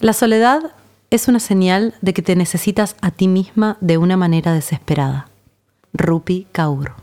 La soledad es una señal de que te necesitas a ti misma de una manera desesperada. Rupi Kaur.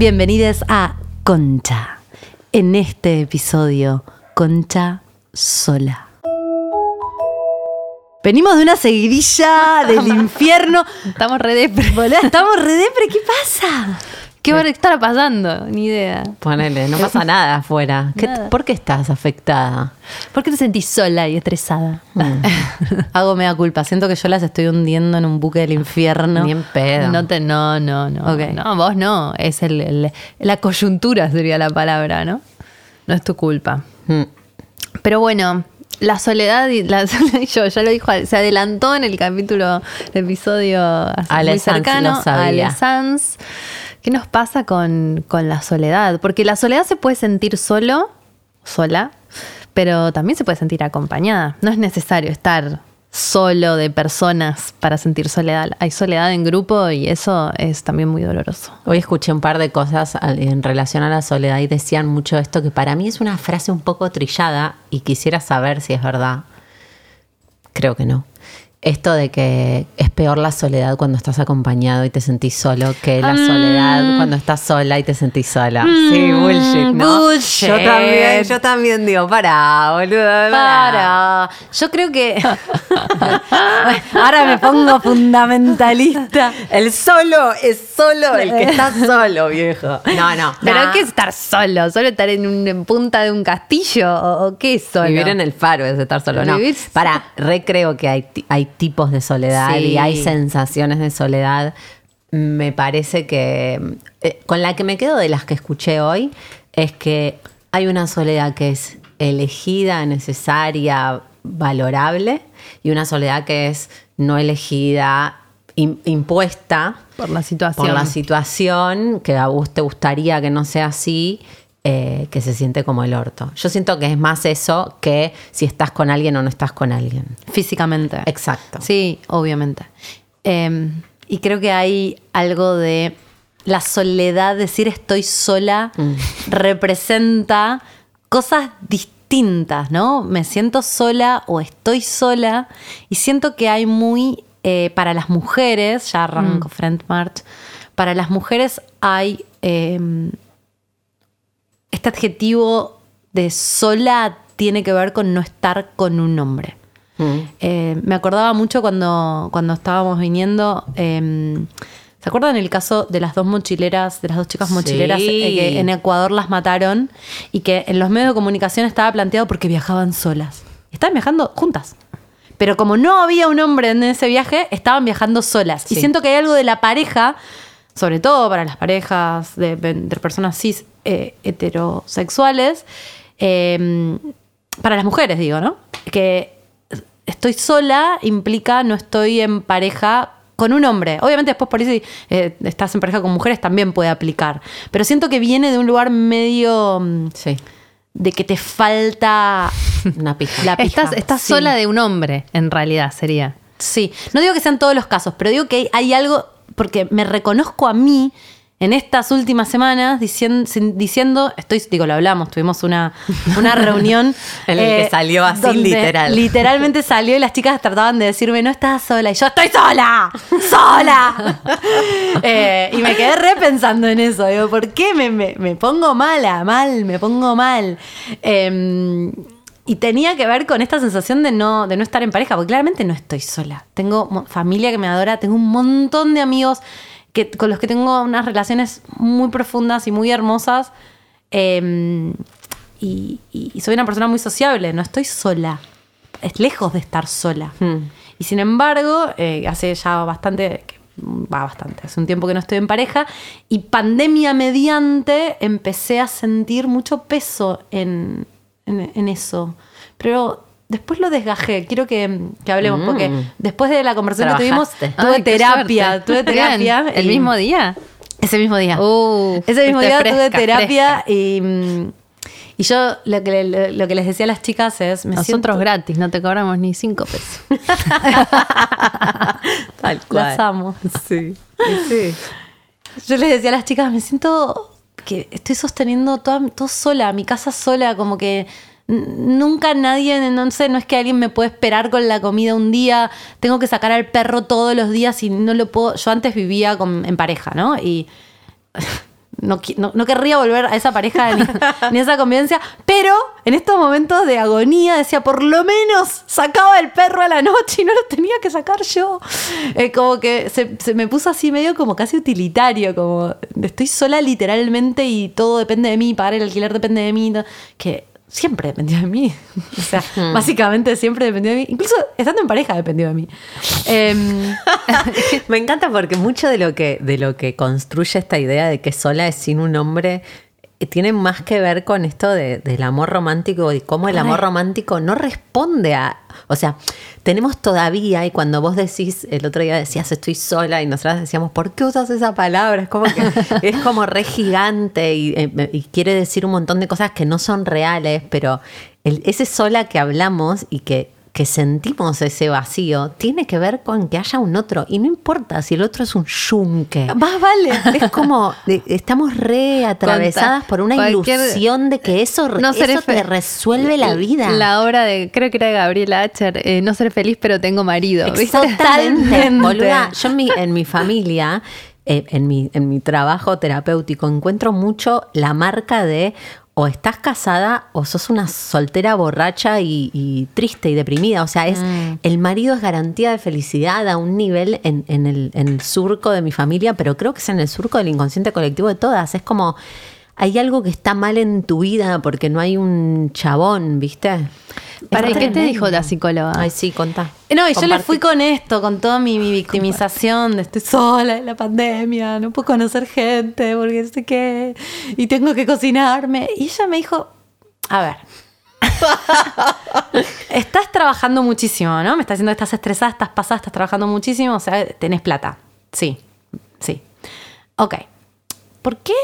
Bienvenidos a Concha. En este episodio, Concha sola. Venimos de una seguidilla del infierno. Estamos re depre. Estamos re depre, ¿qué pasa? ¿Qué va a estar pasando? Ni idea. Ponele, no pasa nada afuera. ¿Qué- Nada. ¿Por qué estás afectada? ¿Por qué te sentís sola y estresada? Hago mea culpa. Siento que yo las estoy hundiendo en un buque del infierno. Ni en pedo. No, te, no, no, no. Ok. No, vos no. Es el, el- la coyuntura sería la palabra, ¿no? No es tu culpa. Mm. Pero bueno, la soledad y la yo ya lo dijo, se adelantó en el capítulo, el episodio así muy cercano Sanz. ¿Qué nos pasa con, con la soledad? Porque la soledad se puede sentir solo, sola, pero también se puede sentir acompañada. No es necesario estar solo de personas para sentir soledad. Hay soledad en grupo y eso es también muy doloroso. Hoy escuché un par de cosas en relación a la soledad y decían mucho esto que para mí es una frase un poco trillada y quisiera saber si es verdad. Creo que no. Esto de que es peor la soledad cuando estás acompañado y te sentís solo que la soledad cuando estás sola y te sentís sola. sí, bullshit, ¿no? bullshit. Yo también, yo también digo, para, boludo. Para. Yo creo que. Ahora me pongo fundamentalista. El solo es solo el que está solo, viejo. No, no. Pero no. ¿qué es estar solo? ¿Solo estar en, un- en punta de un castillo? ¿O, o qué es solo? Vivir en el faro es estar solo. No, Vivir- para, recreo que hay, hay tipos de soledad Sí. y hay sensaciones de soledad. Me parece que eh, con la que me quedo de las que escuché hoy es que hay una soledad que es elegida, necesaria, valorable y una soledad que es no elegida, im- impuesta Por la situación. por la situación, que a vos te gustaría que no sea así, eh, que se siente como el orto. Yo siento que es más eso que si estás con alguien o no estás con alguien. Físicamente. Exacto. Sí, obviamente. Eh, y creo que hay algo de la soledad, decir estoy sola, representa cosas distintas, ¿no? Me siento sola o estoy sola y siento que hay muy, eh, para las mujeres, ya arranco Friend March, para las mujeres hay eh, este adjetivo de sola tiene que ver con no estar con un hombre. Mm. Eh, me acordaba mucho cuando, cuando estábamos viniendo. eh, ¿Se acuerdan el caso de las dos mochileras, de las dos chicas Sí. mochileras eh, que en Ecuador las mataron y que en los medios de comunicación estaba planteado porque viajaban solas? Estaban viajando juntas. Pero como no había un hombre en ese viaje, estaban viajando solas. Y siento que hay algo de la pareja, sobre todo para las parejas de, de personas cis eh, heterosexuales, eh, para las mujeres, digo, ¿no? Que estoy sola implica no estoy en pareja con un hombre. Obviamente después por eso si eh, estás en pareja con mujeres también puede aplicar. Pero siento que viene de un lugar medio mm, Sí. de que te falta Una pija. la pija. Estás, estás Sí. sola de un hombre, en realidad sería. Sí, no digo que sean todos los casos, pero digo que hay algo, porque me reconozco a mí en estas últimas semanas diciendo, diciendo estoy, digo, lo hablamos, tuvimos una, una reunión. eh, En el que salió así, literal. Literalmente salió y las chicas trataban de decirme, no estás sola. Y yo, estoy sola, sola. Eh, y me quedé repensando en eso. Digo, ¿por qué me, me- me pongo mala? Mal, me pongo mal. Eh, y tenía que ver con esta sensación de no, de no estar en pareja, porque claramente no estoy sola. Tengo familia que me adora, tengo un montón de amigos que, con los que tengo unas relaciones muy profundas y muy hermosas. Eh, y, soy una persona muy sociable, no estoy sola. Es lejos de estar sola. Y sin embargo, eh, hace ya bastante, va bastante, hace un tiempo que no estoy en pareja, y pandemia mediante empecé a sentir mucho peso en, en- en eso. Pero después lo desgajé, quiero que, que hablemos, porque después de la conversación que tuvimos, Trabajaste. tuve Ay, terapia, tuve terapia. ¿El y- mismo día? Ese mismo día. Uh, Ese mismo día tuve fresca, terapia y, mm, y yo lo que, le- lo que les decía a las chicas es, me Nosotros siento, gratis, no te cobramos ni cinco pesos. Tal cual. las amo. Sí. sí. Yo les decía a las chicas, me siento que estoy sosteniendo todo sola, mi casa sola, como que nunca nadie, no sé, no es que alguien me puede esperar con la comida un día, tengo que sacar al perro todos los días y no lo puedo. Yo antes vivía con- en pareja, ¿no? Y no, no- no querría volver a esa pareja ni, ni a esa convivencia, pero en estos momentos de agonía decía, por lo menos sacaba el perro a la noche y no lo tenía que sacar yo. Eh, como que se, se me puso así medio como casi utilitario, como estoy sola literalmente y todo depende de mí, pagar el alquiler depende de mí, que siempre dependió de mí. O sea, básicamente siempre dependió de mí. Incluso estando en pareja dependió de mí. Em, Me encanta porque mucho de lo que, de lo que construye esta idea de que sola es sin un hombre eh, tiene más que ver con esto de- del amor romántico y cómo el amor romántico no responde a. O sea, tenemos todavía, y cuando vos decís, el otro día decías estoy sola, y nosotras decíamos, ¿por qué usas esa palabra? Es como que es como re gigante y, eh, y quiere decir un montón de cosas que no son reales, pero el- ese sola que hablamos y que que sentimos ese vacío tiene que ver con que haya un otro. Y no importa si el otro es un yunque. más vale. Es como, estamos re atravesadas por una Cualquier- ilusión de que eso, No eso te fe- resuelve la vida. La obra de, creo que era de Gabriela Acher, eh, No seré feliz pero tengo marido. Totalmente. Boluda, yo en mi, en mi familia, eh, en, mi, en mi trabajo terapéutico, encuentro mucho la marca de o estás casada o sos una soltera borracha y, y triste y deprimida. O sea, es el marido es garantía de felicidad a un nivel en, en el, en el surco de mi familia, pero creo que es en el surco del inconsciente colectivo de todas. Es como, hay algo que está mal en tu vida porque no hay un chabón, ¿viste? ¿Para qué te dijo la psicóloga? Ay, sí, contá. No, y yo le fui con esto, con toda mi, mi victimización de estoy sola en la pandemia, no puedo conocer gente porque no sé qué, y tengo que cocinarme. Y ella me dijo, a ver, estás trabajando muchísimo, ¿no? Me estás diciendo que estás estresada, estás pasada, estás trabajando muchísimo, o sea, tenés plata. Sí, sí. Ok. ¿Por qué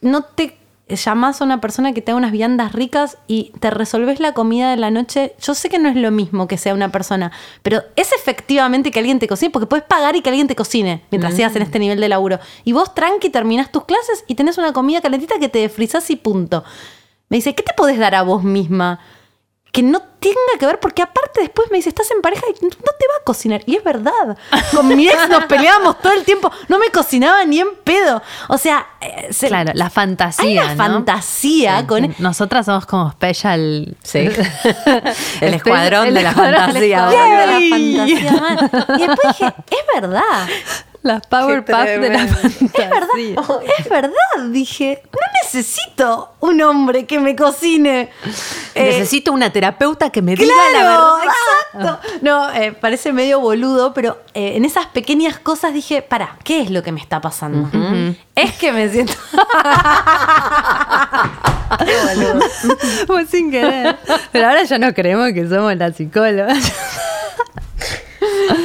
no te llamas a una persona que te haga unas viandas ricas y te resolves la comida de la noche? Yo sé que no es lo mismo que sea una persona, pero es efectivamente que alguien te cocine, porque puedes pagar y que alguien te cocine mientras sigas en este nivel de laburo. Y vos tranqui terminás tus clases y tenés una comida calentita que te defrisás y punto. Me dice, ¿qué te podés dar a vos misma? Que no tenga que ver, porque aparte después me dice, estás en pareja y no te va a cocinar. Y es verdad. Con mi ex nos peleábamos todo el tiempo. No me cocinaba ni en pedo. O sea, eh, se- Claro, la fantasía. hay una ¿no? fantasía con. Nosotras somos como special. Sí. el escuadrón el de la escuadrón, el boludo. la fantasía. Y después dije, es verdad. Las Powerpuff de la fantasía. Es verdad. Es verdad. Dije, no necesito un hombre que me cocine. Eh, Necesito una terapeuta que me diga la Claro, verdad. exacto. No, eh, parece medio boludo, pero eh, en esas pequeñas cosas dije, para, ¿qué es lo que me está pasando? Es que me siento... Qué boludo. Fue sin querer. Pero ahora ya no creemos que somos las psicólogas.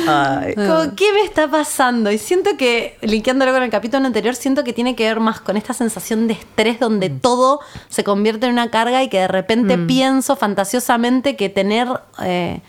Como, ¿Qué me está pasando? Y siento que, linkeándolo con el capítulo anterior, siento que tiene que ver más con esta sensación de estrés donde todo se convierte en una carga y que de repente pienso fantasiosamente que tener eh,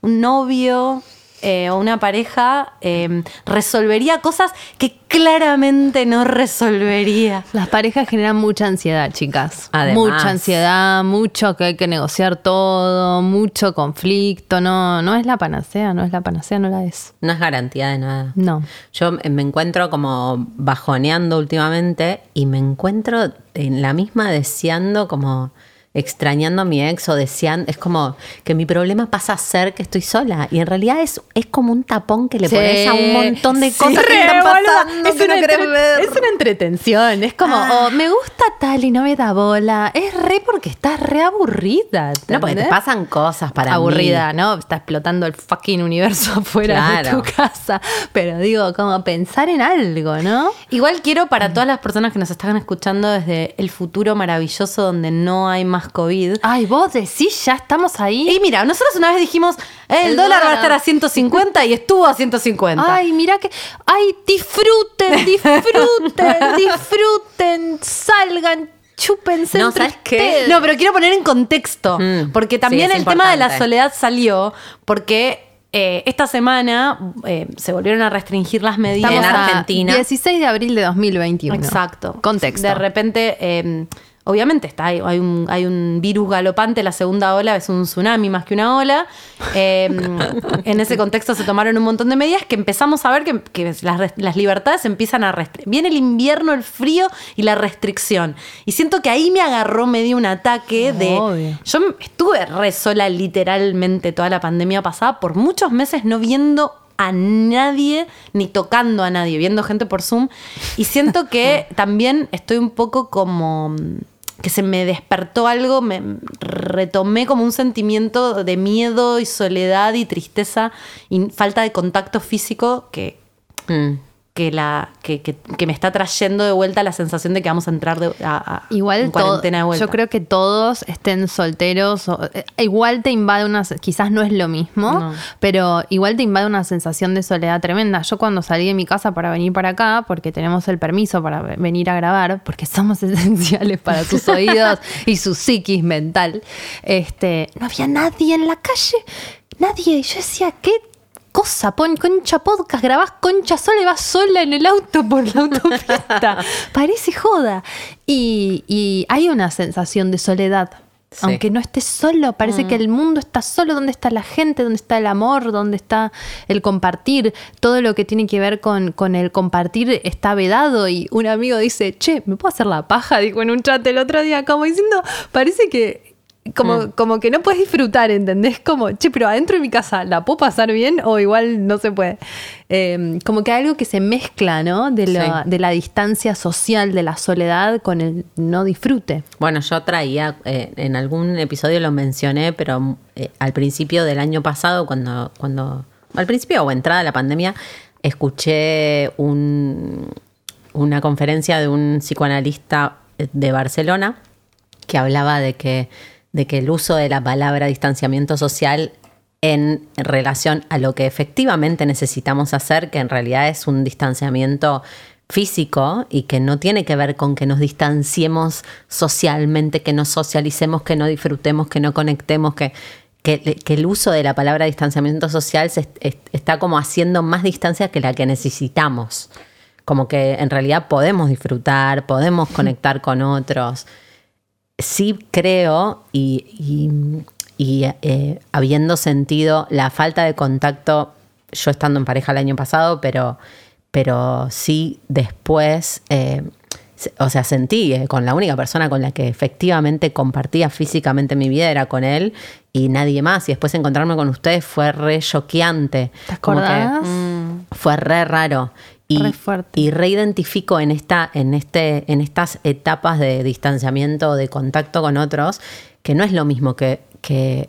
un novio eh, o una pareja eh, resolvería cosas que claramente no resolvería. Las parejas generan mucha ansiedad, chicas. Además. Mucha ansiedad, mucho que hay que negociar todo, mucho conflicto. No, no es la panacea, no es la panacea, no la es. No es garantía de nada. No. Yo me encuentro como bajoneando últimamente y me encuentro en la misma deseando como extrañando a mi ex o deseando, es como que mi problema pasa a ser que estoy sola y en realidad es, es como un tapón que le Sí. pones a un montón de Sí, cosas que re, están boluda. pasando Es que una querés entre- ver. Es una entretención. Es como, oh, me gusta tal y no me da bola. Es re porque estás re aburrida. No, porque te pasan cosas para aburrida, mí. ¿no? Está explotando el fucking universo afuera de tu casa. Pero digo, como pensar en algo, ¿no? Igual quiero para todas las personas que nos están escuchando desde el futuro maravilloso donde no hay más COVID. Ay, vos decís, ya estamos ahí. Y mira, nosotros una vez dijimos, el, El dólar va a estar a 150 y estuvo a 150. Ay, mira que. Ay, disfruten, disfruten, disfruten, salgan, chúpense. No, ¿sabes qué? No, pero quiero poner en contexto, Mm, porque también sí, el tema de la soledad salió porque eh, esta semana eh, se volvieron a restringir las medidas. Estamos En Argentina. 16 de abril de 2021. Exacto. Contexto. De repente, eh, obviamente está, hay, hay un, hay un virus galopante, la segunda ola es un tsunami más que una ola. Eh, en ese contexto se tomaron un montón de medidas que empezamos a ver que, que las, las libertades empiezan a restringir. Viene el invierno, el frío y la restricción. Y siento que ahí me agarró medio un ataque de... Obvio. Yo estuve re sola literalmente toda la pandemia pasada, por muchos meses no viendo a nadie ni tocando a nadie, viendo gente por Zoom. Y siento que también estoy un poco como que se me despertó algo, me retomé como un sentimiento de miedo y soledad y tristeza y falta de contacto físico que, Mm. Que, la, que, que- que me está trayendo de vuelta la sensación de que vamos a entrar de, a, a- Igual en todo- cuarentena de vuelta. yo creo que todos estén solteros, o- eh, igual te invade una, quizás no es lo mismo, No. pero igual te invade una sensación de soledad tremenda. Yo cuando salí de mi casa para venir para acá, porque tenemos el permiso para ve- venir a grabar, porque somos esenciales para sus oídos y su psiquis mental, este, no había nadie en la calle, nadie. Y yo decía, ¿qué? Cosa, pon concha podcast, grabás concha sola y vas sola en el auto por la autopista. Parece joda. Y, y hay una sensación de soledad. Sí. Aunque no estés solo, parece que el mundo está solo. ¿Dónde está la gente? ¿Dónde está el amor? ¿Dónde está el compartir? Todo lo que tiene que ver con, con el compartir está vedado. Y un amigo dice, che, ¿me puedo hacer la paja? Dijo en un chat el otro día, como diciendo, parece que como, como que no puedes disfrutar, ¿entendés? Como, che, pero adentro de mi casa, ¿la puedo pasar bien o igual no se puede? Eh, como que hay algo que se mezcla, ¿no? De la, Sí. de la distancia social, de la soledad con el no disfrute. Bueno, yo traía, eh, en algún episodio lo mencioné, pero eh, al principio del año pasado, cuando, cuando, al principio o entrada de la pandemia, escuché un- una conferencia de un psicoanalista de Barcelona que hablaba de que, de que el uso de la palabra distanciamiento social en relación a lo que efectivamente necesitamos hacer, que en realidad es un distanciamiento físico y que no tiene que ver con que nos distanciemos socialmente, que nos socialicemos, que no disfrutemos, que no conectemos, que, que, el uso de la palabra distanciamiento social se est- est- está como haciendo más distancia que la que necesitamos. Como que en realidad podemos disfrutar, podemos conectar con otros sí creo y, y- y, eh, habiendo sentido la falta de contacto, yo estando en pareja el año pasado, pero, pero sí después, eh, o sea, sentí eh, con la única persona con la que efectivamente compartía físicamente mi vida era con él y nadie más. Y después encontrarme con ustedes fue re choqueante. ¿Te Como que, acordás? fue re raro. Y, Re y reidentifico en, esta, en, este, en estas etapas de distanciamiento, de contacto con otros, que no es lo mismo que, que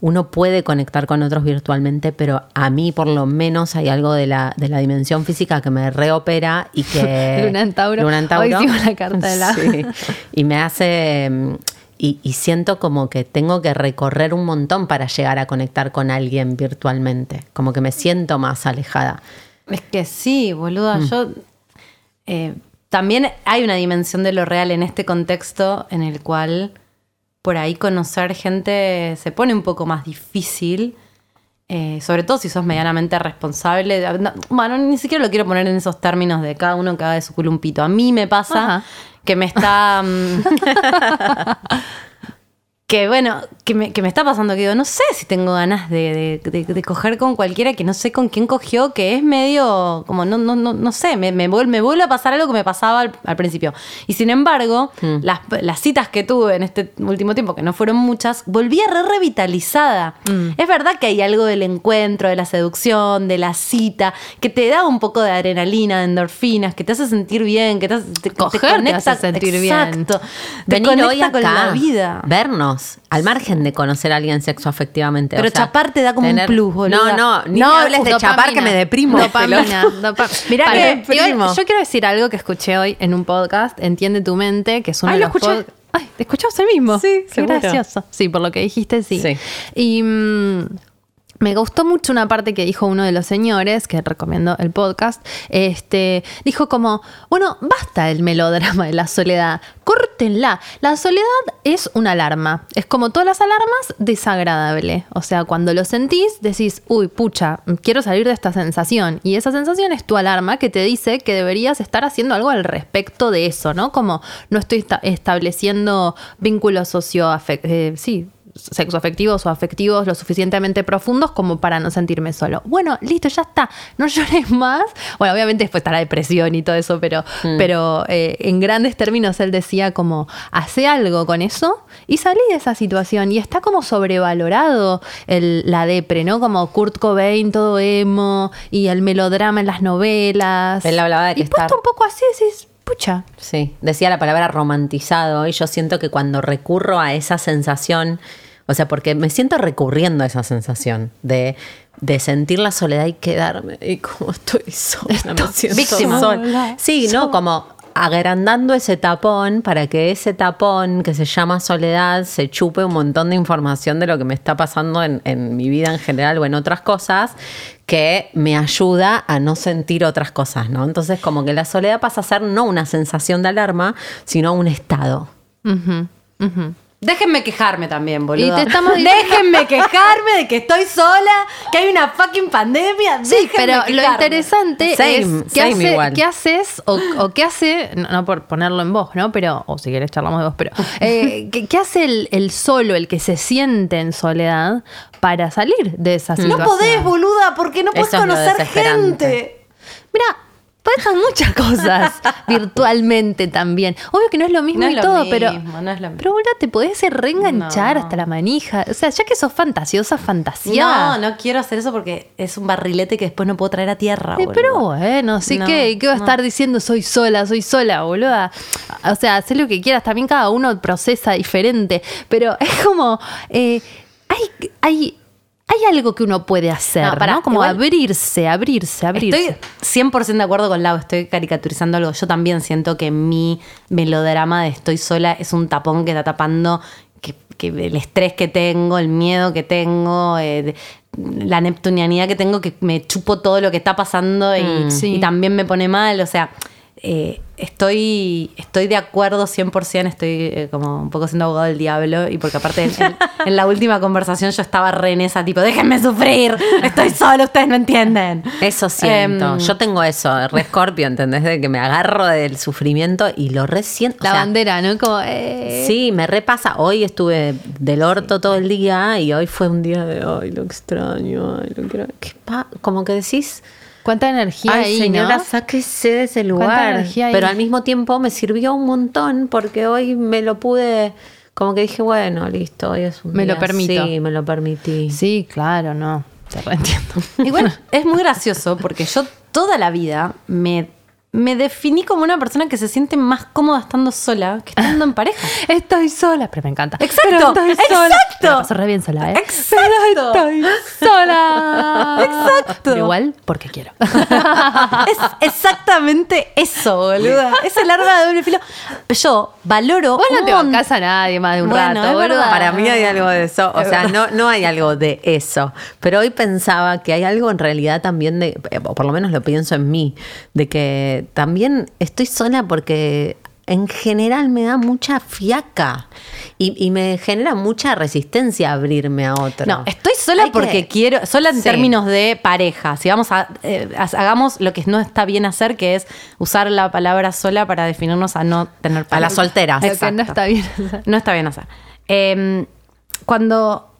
uno puede conectar con otros virtualmente, pero a mí por lo menos hay algo de la, de la dimensión física que me reopera y que... Luna en Tauro. Luna en Tauro. la carta de la- Sí. Y me hace... mm, Y, y siento como que tengo que recorrer un montón para llegar a conectar con alguien virtualmente. Como que me siento más alejada. Es que sí, boluda. Yo. eh, también hay una dimensión de lo real en este contexto en el cual por ahí conocer gente se pone un poco más difícil. eh, sobre todo si sos medianamente responsable. no, bueno, ni siquiera lo quiero poner en esos términos de cada uno que haga de su culo un pito. A mí me pasa Ajá. que me está. mm, que bueno, que me, que me está pasando que digo, no sé si tengo ganas de, de- de- de coger con cualquiera que no sé con quién cogió, que es medio como, no, no, no, no sé, me, me, vuel- me vuelve a pasar algo que me pasaba al, al principio. Y sin embargo, las, las citas que tuve en este último tiempo, que no fueron muchas, volví a re revitalizada. Es verdad que hay algo del encuentro, de la seducción, de la cita, que te da un poco de adrenalina, de endorfinas, que te hace sentir bien, que te, hace, te, te Coger te hace sentir bien. Exacto. Te Venir conecta hoy acá, con la vida. vernos, al margen de conocer a alguien sexoafectivamente. Pero o sea, chapar te da como un plus, boluda. No, no, ni No, me hables de dopamina. chapar que me deprimo. Dopamina. dopa- Mirá que deprimo. yo quiero decir algo que escuché hoy en un podcast, Entiende tu mente, que es uno Ay, de lo los Ay, ¿te escuchás el mismo? Sí, Qué seguro. gracioso. Sí, por lo que dijiste, sí. Sí. Y mm, me gustó mucho una parte que dijo uno de los señores, que recomiendo el podcast. Este, dijo como, bueno, basta el melodrama de la soledad, córtenla. La soledad es una alarma. Es como todas las alarmas, desagradable. O sea, cuando lo sentís, decís, uy, pucha, quiero salir de esta sensación. Y esa sensación es tu alarma que te dice que deberías estar haciendo algo al respecto de eso, ¿no? Como no estoy esta- estableciendo vínculos socioafectivos, sí, sexoafectivos o afectivos lo suficientemente profundos como para no sentirme solo. Bueno, listo, ya está. No llores más. Bueno, obviamente después está la depresión y todo eso, pero, pero eh, en grandes términos él decía como, hace algo con eso y salí de esa situación. Y está como sobrevalorado el, la depre, ¿no? Como Kurt Cobain, todo emo, y el melodrama en las novelas. Él hablaba de que y puesto estar- un poco así, decís, pucha. Sí, decía la palabra romantizado y yo siento que cuando recurro a esa sensación, o sea, porque me siento recurriendo a esa sensación de, de sentir la soledad y quedarme y como estoy sola, me siento víctima. sola. Sí, ¿no? Como agrandando ese tapón para que ese tapón que se llama soledad se chupe un montón de información de lo que me está pasando en, mi vida en general o en otras cosas que me ayuda a no sentir otras cosas, ¿no? Entonces como que la soledad pasa a ser no una sensación de alarma, sino un estado. Déjenme quejarme también, boludo. Y te estamos diciendo- Déjenme quejarme de que estoy sola, que hay una fucking pandemia. Sí, Déjenme pero lo interesante Same, es qué, same hace- igual. qué haces o, o qué hace, no, no por ponerlo en voz, ¿no? Pero, o si querés charlamos de vos, pero eh, ¿qué, qué hace el, el solo, el que se siente en soledad para salir de esa situación? No podés, boluda, porque no podés Eso es lo conocer gente. Mira, pasan muchas cosas virtualmente también. Obvio que no es lo mismo No es y lo todo, mismo, pero. no es lo mismo. Pero boluda, te podés reenganchar No. hasta la manija. O sea, ya que sos fantasiosa, fantasía. No, no quiero hacer eso porque es un barrilete que después no puedo traer a tierra. Eh, boluda. pero bueno, sí que, ¿qué va a estar diciendo soy sola, soy sola, boluda? O sea, haz lo que quieras, también cada uno procesa diferente, pero es como, eh, hay, hay, hay algo que uno puede hacer, No, ¿no? pará, Como igual- abrirse, abrirse, abrirse. Estoy 100% de acuerdo con Lau, estoy caricaturizando algo. Yo también siento que mi melodrama de estoy sola es un tapón que está tapando que, que el estrés que tengo, el miedo que tengo, eh, de- la neptunianidad que tengo, que me chupo todo lo que está pasando y, Mm, sí. y también me pone mal. O sea, eh, estoy, estoy de acuerdo 100%, estoy eh, como un poco siendo abogado del diablo y porque aparte en, en- en la última conversación yo estaba re en esa tipo, déjenme sufrir, estoy sola, ustedes no entienden. Eso siento. Em, Yo tengo eso, re escorpio, ¿entendés? De que me agarro del sufrimiento y lo resiento. la bandera, ¿no? Como, eh, Sí, me repasa. Hoy estuve del orto todo el día y hoy fue un día de, ay, lo extraño, ay, lo quiero. ¿Qué pa-?" Como que decís, ¿Cuánta energía ay, ahí, señora, no? sáquese de ese ¿Cuánta lugar. energía hay? Pero al mismo tiempo me sirvió un montón porque hoy me lo pude, como que dije, bueno, listo, hoy es un Me lo permito. Sí, me lo permití. Sí, claro, no. Te reentiendo. Igual es muy gracioso porque yo toda la vida me, me definí como una persona que se siente más cómoda estando sola que estando en pareja. Estoy sola, pero me encanta. Exacto, Pero estoy sola. exacto. Me la paso re bien sola, ¿eh? Exacto. Pero estoy sola. Exacto. Pero igual porque quiero. Es exactamente eso, boluda. Es el arma de doble filo. Yo valoro. Vos no un te mon- bancás a nadie más de un Bueno, rato, boluda. verdad. Para mí hay algo de eso, o sea, no, no hay algo de eso, pero hoy pensaba que hay algo en realidad también de, eh, o por lo menos lo pienso en mí, de que también estoy sola porque en general me da mucha fiaca y, y me genera mucha resistencia abrirme a otro. No, estoy sola Hay que- porque quiero, sola en Sí. términos de pareja. Si vamos a, eh, ha- hagamos lo que no está bien hacer, que es usar la palabra sola para definirnos a no tener A pareja. las solteras. Lo que no Exacto. está bien hacer. No está bien hacer. Eh, cuando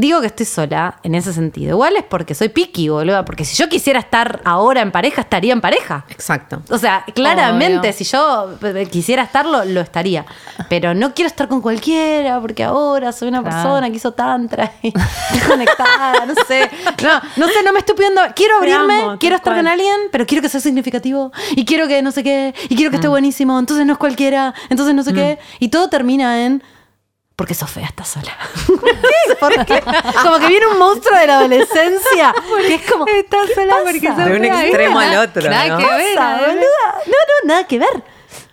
digo que estoy sola, en ese sentido, igual es porque soy piqui, boluda. Porque si yo quisiera estar ahora en pareja, estaría en pareja. Exacto. O sea, claramente, Obvio. si yo eh, quisiera estarlo, lo estaría. Pero no quiero estar con cualquiera, porque ahora soy una Claro. persona que hizo tantra y estoy conectada, no sé. No, no sé, no me estoy pidiendo. Quiero abrirme, amo, quiero estar cual. con alguien, pero quiero que sea significativo. Y quiero que no sé qué, y quiero que Mm. esté buenísimo. Entonces no es cualquiera, entonces no sé qué. Y todo termina en. Porque sos fea, estás sola. ¿Qué? ¿Por qué? Como que viene un monstruo de la adolescencia. Que es como. Estás sola pasa? porque sos De un extremo al otro, Nada ¿no? que ver. No, no, nada que ver.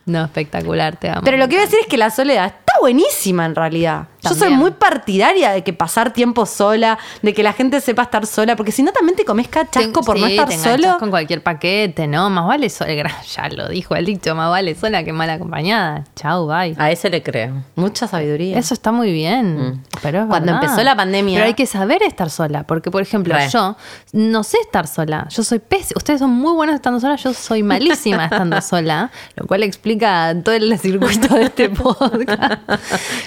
No, espectacular, te amo. Pero lo que iba a decir es que la soledad está buenísima en realidad. Yo soy muy partidaria de que pasar tiempo sola, de que la gente sepa estar sola, porque si no también te comes cachasco Te- por no sí, estar te solo. con cualquier paquete, ¿no? Más vale sola, ya lo dijo el dicho, más vale sola que mal acompañada. Chau, bye. A ese le creo. Mucha sabiduría. Eso está muy bien. Pero es Cuando verdad. empezó la pandemia- Pero hay que saber estar sola. Porque, por ejemplo, Re. yo no sé estar sola. Yo soy pésima. Ustedes son muy buenos estando sola. Yo soy malísima estando sola. Lo cual explica todo el circuito de este podcast.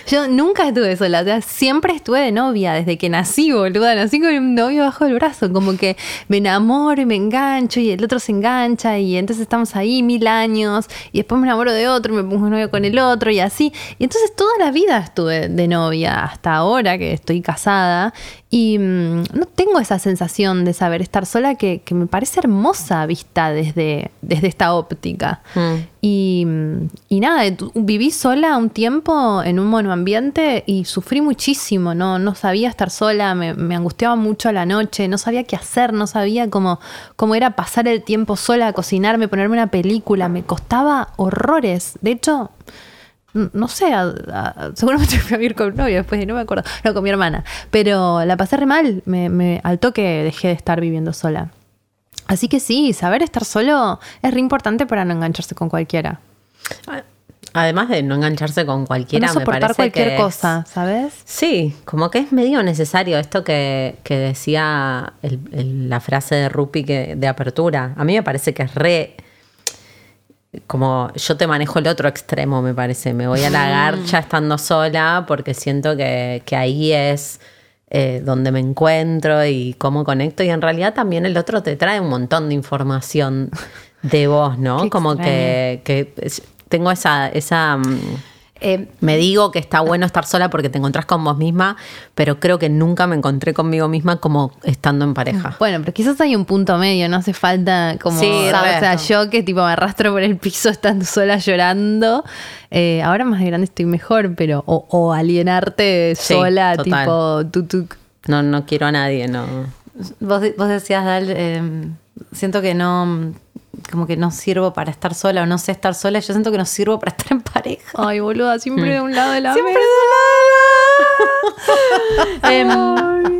Yo nunca estuve sola. O sea, siempre estuve de novia desde que nací, boluda. Nací con un novio bajo el brazo. Como que me enamoro y me engancho y el otro se engancha y entonces estamos ahí mil años y después me enamoro de otro y me pongo novio con el otro y así. Y entonces toda la vida estuve de novia hasta ahora que estoy casada y mm, no tengo esa sensación de saber estar sola que, que me parece hermosa vista desde, desde esta óptica. Mm. Y, nada, tu- viví sola un tiempo en un monoambiente y sufrí muchísimo, no, no sabía estar sola, me, angustiaba mucho la noche, no sabía qué hacer, no sabía cómo, cómo era pasar el tiempo sola, cocinarme, ponerme una película, me costaba horrores. De hecho, no sé, a- a- seguramente fui a vivir con novio después, no me acuerdo, no, con mi hermana, pero la pasé re mal, me, me, al toque dejé de estar viviendo sola. Así que sí, saber estar solo es re importante para no engancharse con cualquiera. Además de no engancharse con cualquiera, no me soportar parece cualquier que cosa, ¿sabes? Sí, como que es medio necesario esto que, que decía el- el- la frase de Rupi que, de apertura. A mí me parece que es re. Como yo te manejo el otro extremo, me parece. Me voy a la garcha estando sola porque siento que, que ahí es eh, donde me encuentro y cómo conecto. Y en realidad también el otro te trae un montón de información de vos, ¿no? Qué como que, que tengo esa. esa mm, Eh, me digo que está bueno estar sola porque te encontrás con vos misma, pero creo que nunca me encontré conmigo misma como estando en pareja. Bueno, pero quizás hay un punto medio, no hace falta como, Sí, o sea, yo que tipo me arrastro por el piso estando sola llorando, eh, ahora más grande estoy mejor, pero o, o alienarte Sí, sola, total. tipo tutuc. No, no quiero a nadie, no. vos, vos decías, Dal, eh, siento que no, como que no sirvo para estar sola o no sé estar sola. Yo siento que no sirvo para estar en pareja. Ay, boluda, siempre de un lado de la Siempre mesa. Em,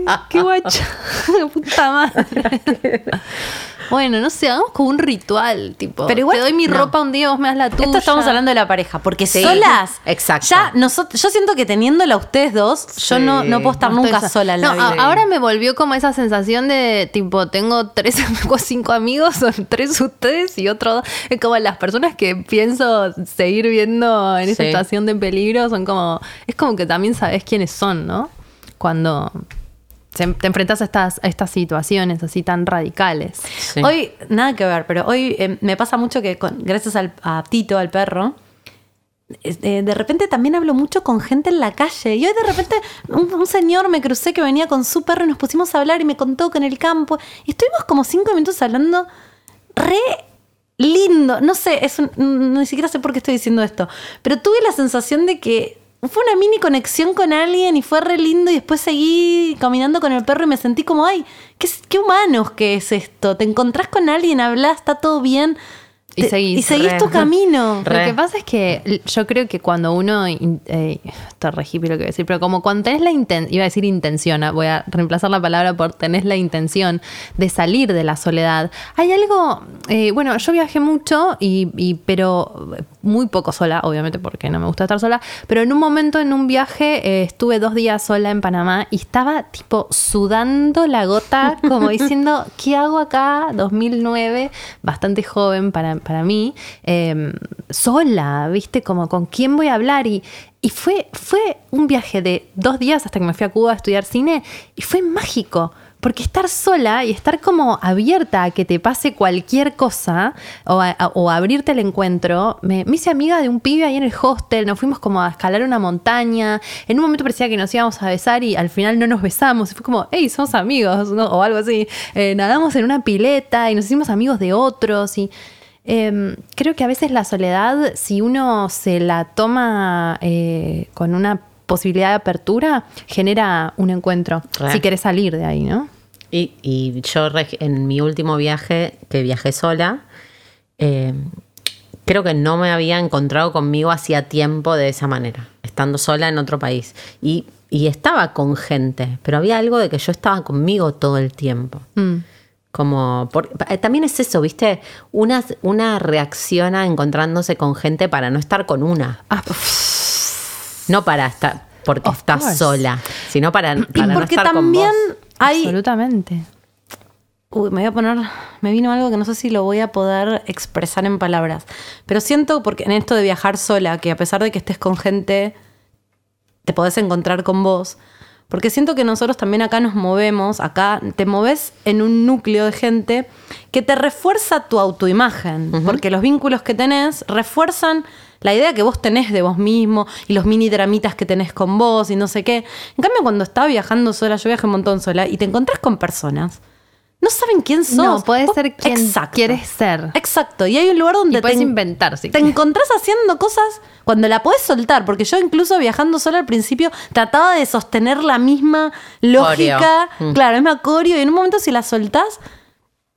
Ay, qué guacha. Puta madre. Bueno, no sé, hagamos como un ritual, tipo. Pero igual- te doy mi no. ropa un día, vos me das la tuya. Esto estamos hablando de la pareja, porque Sí, solas, exacto. ya nosotros, yo siento que teniéndola a ustedes dos, yo no, no puedo estar No nunca so- sola en No, la vida. ahora me volvió como esa sensación de tipo, tengo tres o cinco amigos, son tres ustedes y otro dos. Es como las personas que pienso seguir viendo en esta Sí. situación de peligro son como. Es como que también sabes quiénes son, ¿no? Cuando te enfrentas a estas, a estas situaciones así tan radicales. Sí. Hoy, nada que ver, pero hoy eh, me pasa mucho que con- gracias al, a Tito, al perro, eh, de repente también hablo mucho con gente en la calle. Y hoy de repente un, un señor me crucé que venía con su perro y nos pusimos a hablar y me contó que en el campo. Y estuvimos como cinco minutos hablando re lindo. No sé, es un- mm, ni siquiera sé por qué estoy diciendo esto. Pero tuve la sensación de que fue una mini conexión con alguien y fue re lindo y después seguí caminando con el perro y me sentí como, ay, qué, qué humanos que es esto. Te encontrás con alguien, hablas, está todo bien. Y seguís. y seguís Re. tu camino. Re. Lo que pasa es que yo creo que cuando uno. eh, esto es re hippie lo que voy a decir, pero como cuando tenés la intención. Iba a decir intención, ah, voy a reemplazar la palabra por tenés la intención de salir de la soledad. Hay algo. eh, bueno, yo viajé mucho, y, y- pero muy poco sola, obviamente, porque no me gusta estar sola. Pero en un momento, en un viaje, eh, estuve dos días sola en Panamá y estaba tipo sudando la gota, como diciendo, ¿qué hago acá? 2009, bastante joven para, para mí, eh, sola, ¿viste? Como con quién voy a hablar. Y, y fue, fue un viaje de dos días hasta que me fui a Cuba a estudiar cine y fue mágico. Porque estar sola y estar como abierta a que te pase cualquier cosa o, o abrirte el encuentro, me, hice amiga de un pibe ahí en el hostel, nos fuimos como a escalar una montaña, en un momento parecía que nos íbamos a besar y al final no nos besamos, y fue como, hey, somos amigos, o algo así, Eh, nadamos en una pileta y nos hicimos amigos de otros y... eh, creo que a veces la soledad, si uno se la toma eh, con una posibilidad de apertura, genera un encuentro. Si querés salir de ahí, ¿no? Y, y yo en mi último viaje, que viajé sola, eh, creo que no me había encontrado conmigo hacía tiempo de esa manera, estando sola en otro país. Y, y estaba con gente, pero había algo de que yo estaba conmigo todo el tiempo. Mm. Como, por- eh, también es eso, ¿viste? Una, una reacciona encontrándose con gente para no estar con una. Ah, No para estar, porque Of estás course. sola, sino para, Y para no porque estar también con vos. hay. absolutamente. Uy, me voy a poner. Me vino algo que no sé si lo voy a poder expresar en palabras. Pero siento, porque en esto de viajar sola, que a pesar de que estés con gente, te podés encontrar con vos. Porque siento que nosotros también acá nos movemos, acá te moves en un núcleo de gente que te refuerza tu autoimagen. Porque los vínculos que tenés refuerzan la idea que vos tenés de vos mismo y los mini dramitas que tenés con vos y no sé qué. En cambio, cuando estaba viajando sola, yo viajé un montón sola, y te encontrás con personas. No saben quién sos. No, puedes ser quien quieres ser. Exacto. Y hay un lugar donde Y puedes te, inventar, si te quieres. encontrás haciendo cosas cuando la podés soltar. Porque yo incluso viajando sola al principio trataba de sostener la misma lógica. Mm. Claro, es acorio. Y en un momento si la soltás,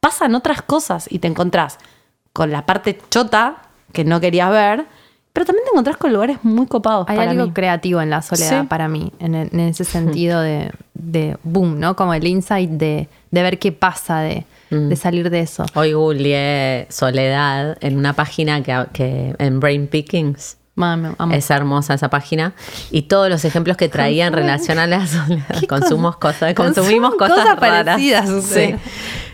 pasan otras cosas y te encontrás con la parte chota que no querías ver. Pero también te encontrás con lugares muy copados Hay para algo mí. creativo en la soledad Sí. para mí, en, en ese sentido de, de boom, ¿no? Como el insight de, de ver qué pasa, de, de salir de eso. Hoy googleé Soledad en una página que, que en Brain Pickings. Amo. Es hermosa esa página. Y todos los ejemplos que traía en relación a la soledad. ¿Qué Consumos cosas, cosa? consumimos cosas, cosas raras. parecidas Sí.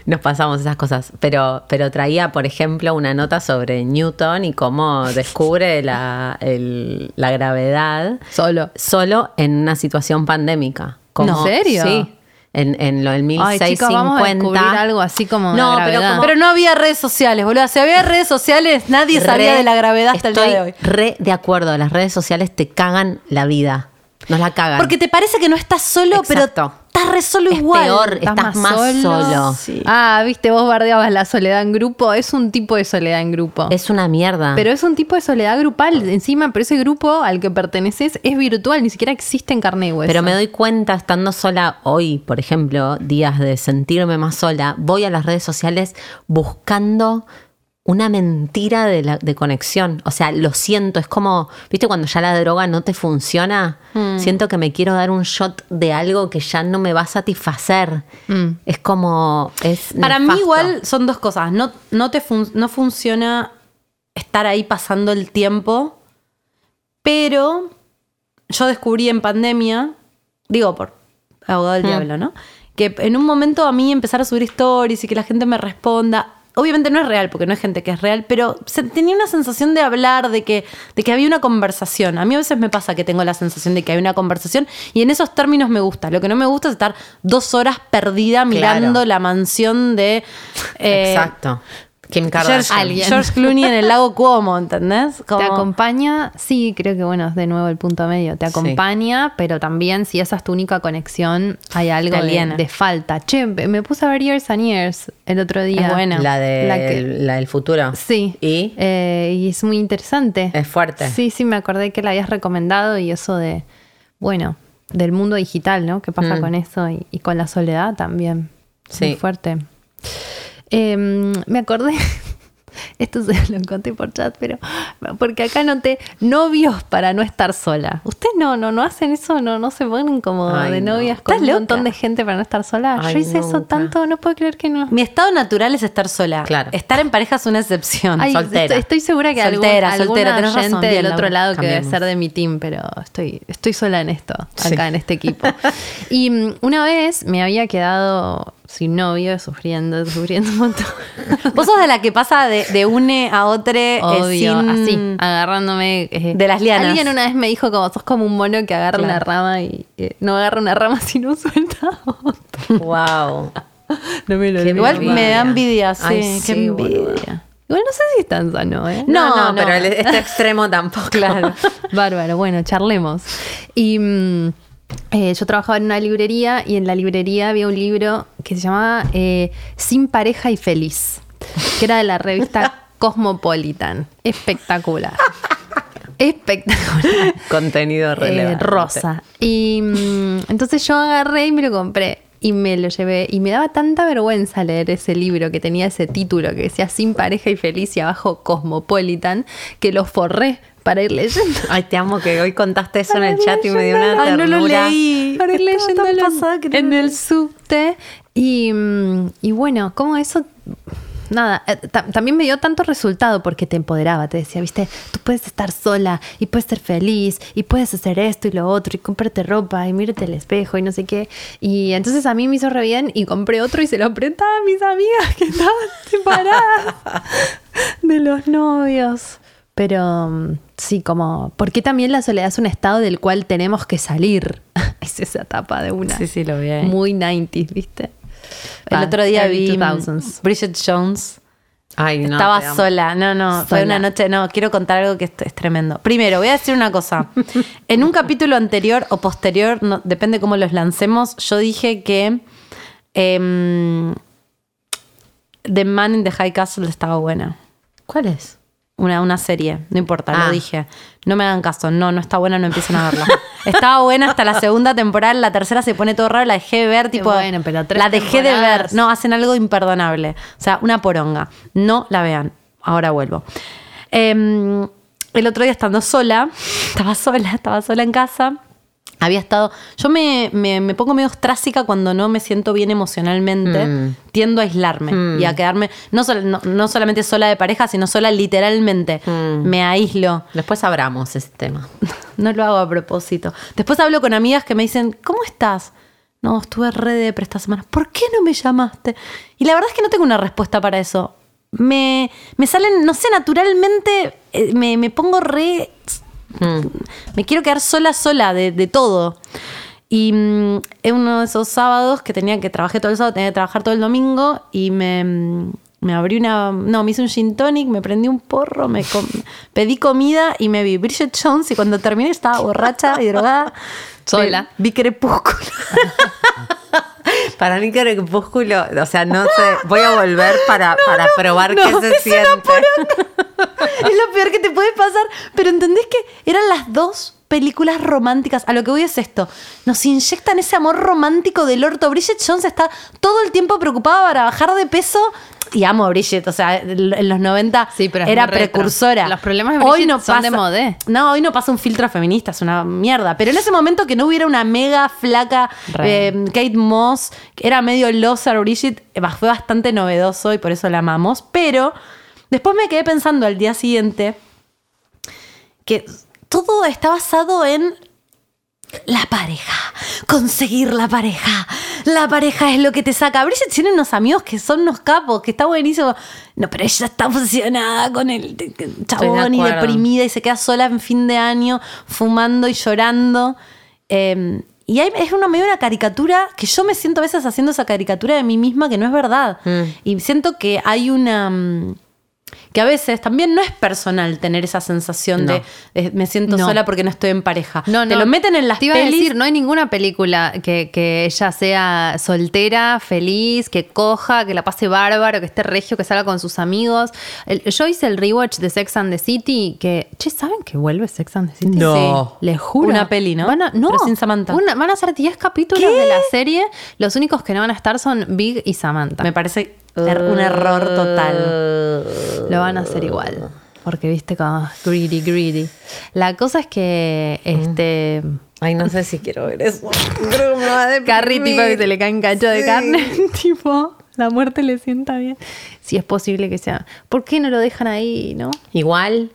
Nos pasamos esas cosas. Pero, pero traía, por ejemplo, una nota sobre Newton y cómo descubre la, el- la gravedad Solo. solo en una situación pandémica. ¿En serio? Sí. En, en lo del Ay, 1650. chicos, vamos a descubrir algo así como No, la pero gravedad. como- Pero no había redes sociales, boludo. Si había redes sociales, nadie sabía de la gravedad hasta estoy el día de hoy. re de acuerdo. Las redes sociales te cagan la vida. Nos la cagan. Porque te parece que no estás solo, Exacto. pero estás re solo es igual. peor, estás, más solo. Sí. Ah, viste, vos bardeabas la soledad en grupo. Es un tipo de soledad en grupo. Es una mierda. Pero es un tipo de soledad grupal. Encima, pero ese grupo al que perteneces es virtual, ni siquiera existe en carne y hueso. Pero me doy cuenta estando sola hoy, por ejemplo, días de sentirme más sola, voy a las redes sociales buscando una mentira de, la- de conexión. O sea, lo siento, es como, ¿viste cuando ya la droga no te funciona? Mm. Siento que me quiero dar un shot de algo que ya no me va a satisfacer. Mm. Es como, es Para mí igual son dos cosas. No, no, te fun- no funciona estar ahí pasando el tiempo, pero yo descubrí en pandemia, digo por abogado del diablo, ¿no? Que en un momento a mí empezar a subir stories y que la gente me responda, obviamente no es real, porque no es gente que es real, pero se- tenía una sensación de hablar, de que, de que había una conversación. A mí a veces me pasa que tengo la sensación de que hay una conversación y en esos términos me gusta. Lo que no me gusta es estar dos horas perdida mirando la mansión de... eh, Exacto. Kim George, Kardashian. George Clooney en el lago Cuomo, ¿entendés? Como- Te acompaña, sí, creo que bueno, es de nuevo el punto medio. Te acompaña, pero también si esa es tu única conexión, hay algo de, falta. Che, me puse a ver Years and Years el otro día. Es buena. La, de, La que- la del futuro. Sí. ¿Y? Eh, y es muy interesante. Es fuerte. Sí, sí, me acordé que la habías recomendado y eso de, bueno, del mundo digital, ¿no? ¿Qué pasa Mm. con eso? Y, y con la soledad también. Sí. Muy fuerte. Eh, me acordé, esto se lo conté por chat, pero porque acá noté novios para no estar sola. ¿Ustedes no, no, no hacen eso? ¿No, no se ponen como Ay, de no. novias con ¿Estás un montón de gente para no estar sola? Ay, Yo hice eso tanto, no puedo creer que no. Mi estado natural es estar sola. Claro. Estar en pareja es una excepción. Ay, soltera. Estoy, estoy segura que Soltera, algún, soltera, alguna razón, bien, del otro lado que debe ser de mi team, pero estoy, estoy sola en esto, acá Sí. en este equipo. Y mm, una vez me había quedado sin novio, sufriendo, sufriendo un montón. Vos sos de la que pasa de, de une a otro eh, sin... así, agarrándome. eh, De las lianas. Alguien una vez me dijo como sos como un mono que agarra Claro. una rama y eh, no agarra una rama si no suelta otra. Wow. No me lo. Igual me da envidia, sí. Ay, qué sí, envidia. boluda. Igual no sé si es tan sano, ¿eh? No, No, no, no. pero este extremo tampoco. Claro. Bárbaro, bueno, charlemos. Y mm, eh, yo trabajaba en una librería y en la librería había un libro que se llamaba eh, Sin pareja y feliz, que era de la revista Cosmopolitan. Espectacular. Espectacular. Contenido Eh, relevante. rosa. Y mm, entonces yo agarré y me lo compré. Y me lo llevé. Y me daba tanta vergüenza leer ese libro que tenía ese título que decía Sin pareja y feliz y abajo Cosmopolitan, que lo forré para ir leyendo. Ay, te amo que hoy contaste eso en el chat y me dio una leyéndolo. Ay, no lo ternura. leí. Para ir no en lo el subte. Y, mm, y bueno, como eso. Nada, eh, ta- también me dio tanto resultado porque te empoderaba, te decía, viste, tú puedes estar sola y puedes ser feliz y puedes hacer esto y lo otro y comprarte ropa y mírate al espejo y no sé qué. Y entonces a mí me hizo re bien y compré otro y se lo apretaba a mis amigas que estaban separadas de los novios. Pero mm, sí, como, porque también la soledad es un estado del cual tenemos que salir. es esa etapa de una. Sí, sí, lo vi ahí. Muy 90s, ¿viste? El Ah, otro día vi 2000s. Bridget Jones. Ay, no, te Estaba sola. No, no, fue una noche. No, quiero contar algo que es, es tremendo. Primero, voy a decir una cosa. En un capítulo anterior o posterior, no, depende cómo los lancemos, yo dije que em, The Man in the High Castle estaba buena. ¿Cuál es? Una, una serie, no importa, Ah. lo dije. No me hagan caso, no, no está buena, no empiecen a verla. Estaba buena hasta la segunda temporada, la tercera se pone todo raro, la dejé de ver, tipo. bueno, pero tres la dejé de ver. No, hacen algo imperdonable. O sea, una poronga. No la vean. Ahora vuelvo. Em, el otro día estando sola, estaba sola, estaba sola en casa. Había estado. Yo me, me- me pongo medio ostrácica cuando no me siento bien emocionalmente. Mm. Tiendo a aislarme y a quedarme, no, sol- no, no solamente sola de pareja, sino sola literalmente. Mm. Me aíslo. Después abramos ese tema. No lo hago a propósito. Después hablo con amigas que me dicen, ¿cómo estás? No, estuve re de esta semana. ¿Por qué no me llamaste? Y la verdad es que no tengo una respuesta para eso. Me, me salen, no sé, naturalmente eh, me, me pongo re... Mm. Me quiero quedar sola, sola de, de todo. Y mm, es uno de esos sábados que tenía que trabajé todo el sábado, tenía que trabajar todo el domingo y me, mm, me abrí una. No, me hice un gin tonic, me prendí un porro, me com- pedí comida y me vi Bridget Jones. Y cuando terminé estaba borracha y drogada. Sola. Vi, vi Crepúsculo. Para mí crepúsculo, o sea, no sé, voy a volver para, para probar qué no, se es una siente. Es lo peor que te puede pasar. Pero entendés que eran las dos películas románticas. A lo que voy es esto. Nos inyectan ese amor romántico del orto. Bridget Jones está todo el tiempo preocupada para bajar de peso. Y amo a Bridget, o sea, en los 90 Sí, pero era precursora. Los problemas de Bridget son de modé. No, hoy no pasa un filtro feminista, es una mierda. Pero en ese momento que no hubiera una mega flaca eh, Kate Moss, que era medio loser Bridget, eh, fue bastante novedoso y por eso la amamos. Pero después me quedé pensando al día siguiente que todo está basado en la pareja, conseguir la pareja. La pareja es lo que te saca. Bridget tiene unos amigos que son unos capos, que está buenísimo. No, pero ella está obsesionada con el chabón y acuerdo. deprimida y se queda sola en fin de año, fumando y llorando. Eh, y hay- es una medio una caricatura que yo me siento a veces haciendo esa caricatura de mí misma que no es verdad. Mm. Y siento que hay una. Que a veces también no es personal tener esa sensación No. de, de me siento No. sola porque no estoy en pareja. No, Te lo meten en las Te iba pelis. a decir, no hay ninguna película que, que ella sea soltera, feliz, que coja, que la pase bárbaro, que esté regio, que salga con sus amigos. El- yo hice el rewatch de Sex and the City, que, che, ¿saben que vuelve Sex and the City? No. Les juro. Una peli, ¿no? Van a, no, Pero sin Samantha. una- van a ser 10 capítulos ¿Qué? de la serie. Los únicos que no van a estar son Big y Samantha. Me parece Er- Un error total. Lo van a hacer igual. Porque viste como greedy, greedy. La cosa es que este. Ay, no sé si quiero ver eso. Creo que me va a deprimir. Carrie, tipo, que se le cae un cacho de carne. tipo, la muerte le sienta bien. Si es posible que sea. ¿Por qué no lo dejan ahí, no? Igual,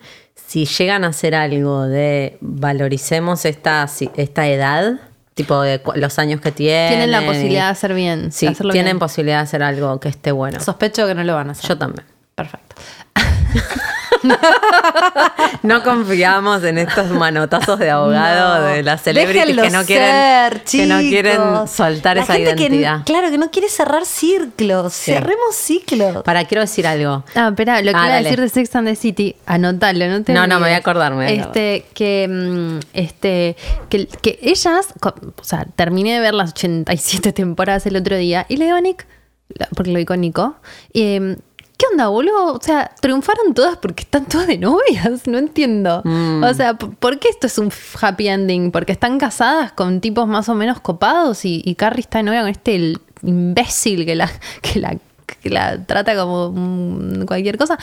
si llegan a hacer algo de valoricemos esta, esta edad, tipo de los años que tienen. Tienen la posibilidad de hacer bien. Sí, hacerlo tienen bien. posibilidad de hacer algo que esté bueno. Sospecho que no lo van a hacer. Yo también. Perfecto. No confiamos en estos manotazos de abogado No. de las celebrities que no quieren ser, que no quieren soltar La esa gente que- identidad. claro, que no quiere cerrar ciclos. Cerremos ciclos. Para quiero decir algo. Ah, espera, lo que Ah, iba a decir de Sex and the City, anotalo, no te No, no, me voy a olvides. acordar, me voy a Este, que, mm, este, que, que ellas, o sea, terminé de ver las 87 temporadas el otro día y le digo a Nick, la- porque lo vi con Nico, eh, ¿qué onda, boludo? O sea, triunfaron todas porque están todas de novias, no entiendo. Mm. O sea, ¿por qué esto es un happy ending? Porque están casadas con tipos más o menos copados y, y Carrie está de novia con este el imbécil que la, que la que la trata como mm, cualquier cosa.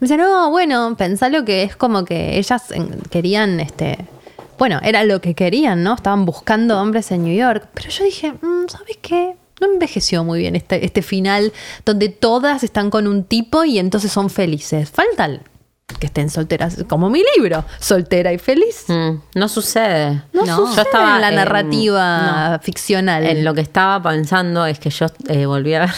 Me dice, no, bueno, pensalo que es como que ellas querían, este, bueno, era lo que querían, ¿no? Estaban buscando hombres en New York. Pero yo dije, mm, ¿sabes qué? No envejeció muy bien este, este final donde todas están con un tipo y entonces son felices. Falta el- que estén solteras, como mi libro, soltera y feliz. Mm, no sucede. No, sucede en la en- narrativa ficcional. En lo que estaba pensando es que yo eh, volví a ver.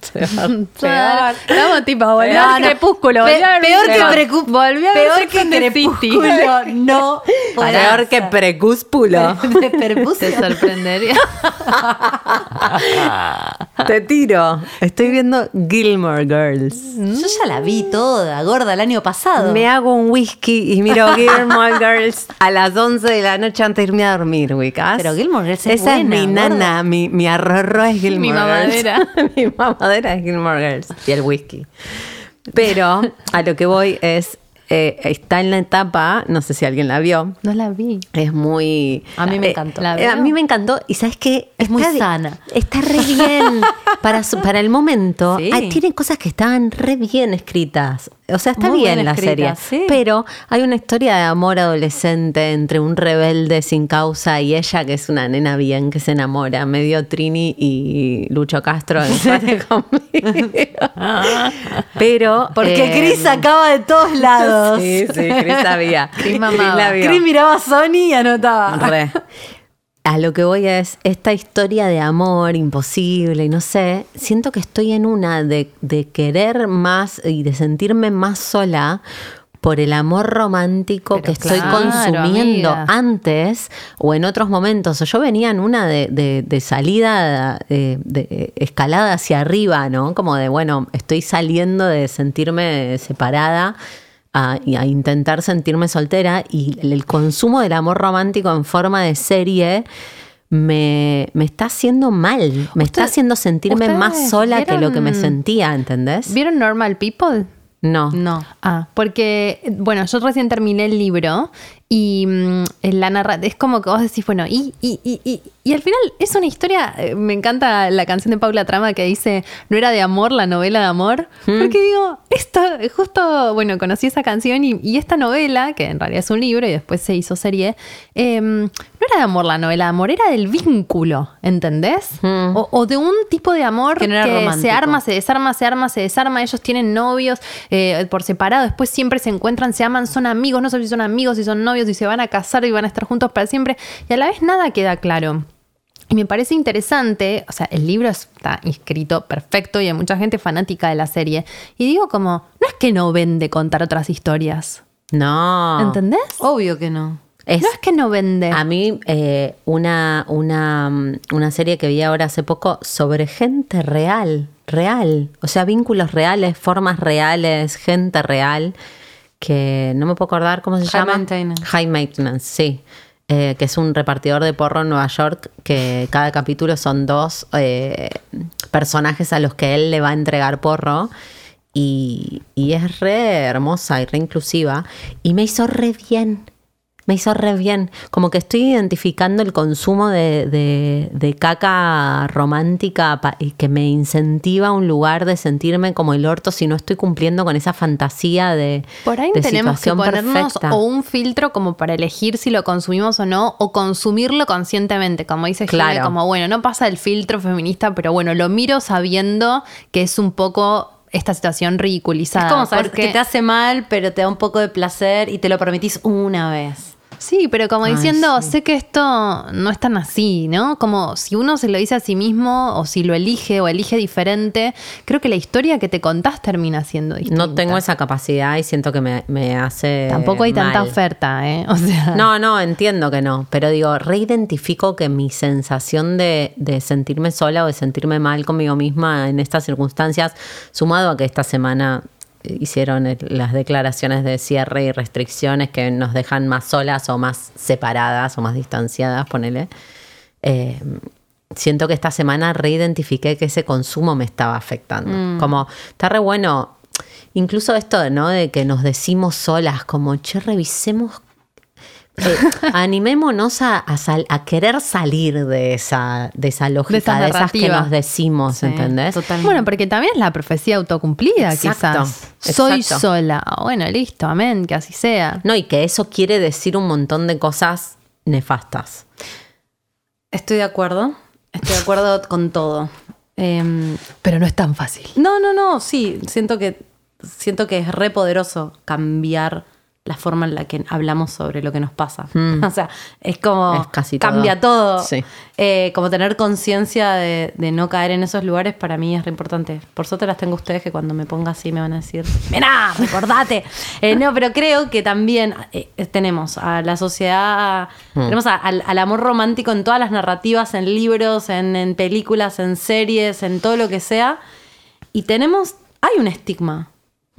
Peor. Estamos tipo, volvió al no. crepúsculo. Pe- peor que Peor. precu- Volvió a peor que crepúsculo. No. Peor que precúspulo. Te sorprendería. Te tiro. Estoy viendo Gilmore Girls. Yo ya la vi toda, gorda, el año pasado. Me hago un whisky y miro Gilmore Girls a las 11 de la noche antes de irme a dormir, ubicás. Pero Gilmore Girls es Esa buena, es mi gorda. nana, mi, mi arrorro es Gilmore Mi Girls. mamadera. mi mamadera es Gilmore Girls. Y el whisky. Pero a lo que voy es, eh, está en la etapa, no sé si alguien la vio, No la vi. es muy... A mí me eh, encantó. ¿La a mí me encantó. Y ¿sabes qué? Es muy sana. Está re bien. para, su- para el momento, Sí. Tiene cosas que estaban re bien escritas. O sea, está Muy bien bien la serie. sí. Pero hay una historia de amor adolescente entre un rebelde sin causa y ella, que es una nena bien que se enamora, medio Trini y Lucho Castro en conmigo. Pero. Porque eh, Chris acaba de todos lados. Sí, sí, Chris sabía. Chris mamaba. miraba a Sony y anotaba. Re. A lo que voy es esta historia de amor imposible y no sé, siento que estoy en una de, de querer más y de sentirme más sola por el amor romántico Pero que estoy claro, consumiendo amiga. antes o en otros momentos. O yo venía en una de, de- de salida, eh, de escalada hacia arriba, ¿no? Como de, bueno, estoy saliendo de sentirme separada a, y a intentar sentirme soltera y el, consumo del amor romántico en forma de serie me, me está haciendo mal, me está haciendo sentirme más ¿ustedes sola que lo que me sentía, ¿entendés? ¿Vieron Normal People? No. No. Ah, porque, bueno, yo recién terminé el libro y mm, la narra es como que vos decís, bueno, y, y, y, y, y al final es una historia, eh, me encanta la canción de Paula Trama que dice, no era de amor la novela de amor, porque digo, esto, justo, bueno, conocí esa canción y, y esta novela, que en realidad es un libro y después se hizo serie, eh, no era de amor la novela de amor, era del vínculo, ¿entendés? O, o de un tipo de amor Que no era se arma, se desarma, se arma, se desarma. Ellos tienen novios eh, por separado, después siempre se encuentran, se aman, son amigos, no sé si son amigos, si son novios, si se van a casar y van a estar juntos para siempre. Y a la vez nada queda claro. Y me parece interesante, o sea, el libro está escrito perfecto y hay mucha gente fanática de la serie. Y digo como, no es que no vende contar otras historias. No. ¿Entendés? Obvio que no. Es- no es que no vende. A mí, eh, una, una, mm, una serie que vi ahora hace poco sobre gente real, real. O sea, vínculos reales, formas reales, gente real, que no me puedo acordar cómo se High llama. Maintenance. High Maintenance, sí. Eh, que es un repartidor de porro en Nueva York, que cada capítulo son dos eh, personajes a los que él le va a entregar porro. Y, y es re hermosa y re inclusiva. Y me hizo re bien Me hizo re bien. Como que estoy identificando el consumo de, de- de caca romántica pa- y que me incentiva un lugar de sentirme como el orto si no estoy cumpliendo con esa fantasía de, Por ahí de tenemos que ponernos perfecta. o un filtro como para elegir si lo consumimos o no, o consumirlo conscientemente, como dice Claro. como bueno, no pasa el filtro feminista, pero bueno, lo miro sabiendo que es un poco esta situación ridiculizada. Es como sabes porque- que te hace mal, pero te da un poco de placer y te lo permitís una vez. Sí, pero como Ay, diciendo, sí. sé que esto no es tan así, ¿no? Como si uno se lo dice a sí mismo o si lo elige o elige diferente, creo que la historia que te contás termina siendo distinta. No tengo esa capacidad y siento que me, me hace. Tampoco hay tanta oferta, ¿eh? O sea, No, no, entiendo que no, pero digo, reidentifico que mi sensación de, de sentirme sola o de sentirme mal conmigo misma en estas circunstancias, sumado a que esta semana hicieron las declaraciones de cierre y restricciones que nos dejan más solas o más separadas o más distanciadas, ponele. eh, siento que esta semana reidentifiqué que ese consumo me estaba afectando. Como, está re bueno, incluso esto, ¿no? De que nos decimos solas, como, che, revisemos eh, animémonos a, a sal- a querer salir de esa, de esa lógica, esa de, esas que nos decimos, Sí, ¿entendés? totalmente. Bueno, porque también es la profecía autocumplida, Exacto, quizás. Soy exacto. sola. Bueno, listo, amén, que así sea. No, y que eso quiere decir un montón de cosas nefastas. Estoy de acuerdo. Estoy de acuerdo con todo. Em, Pero no es tan fácil. no, no, no, sí. Siento que, siento que es re poderoso cambiar la forma en la que hablamos sobre lo que nos pasa. O sea, es como Es casi todo. cambia todo. Sí. Eh, como tener conciencia de, de no caer en esos lugares para mí es re importante. Por suerte las tengo ustedes que cuando me ponga así me van a decir, mirá, recordate. Eh, no, pero creo que también eh, tenemos a la sociedad, tenemos a- al, al amor romántico en todas las narrativas, en libros, en, en películas, en series, en todo lo que sea. Y tenemos, hay un estigma.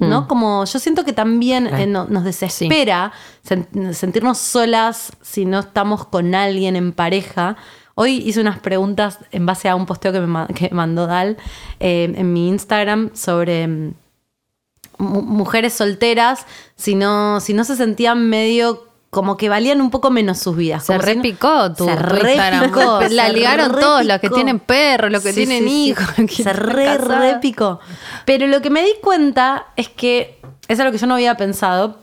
¿No? Como yo siento que también eh, no- nos desespera sen- sentirnos solas si no estamos con alguien en pareja. Hoy hice unas preguntas en base a un posteo que me ma- que mandó Dal eh, en mi Instagram sobre mm, mu- mujeres solteras, si no, si no se sentían medio como que valían un poco menos sus vidas. Se como si no- repicó tu, Se repicó, La ligaron todos, los que repicó. tienen perros, los que Sí, tienen sí, sí. hijos. que Se re, repicó. Pero lo que me di cuenta es que, es algo que yo no había pensado,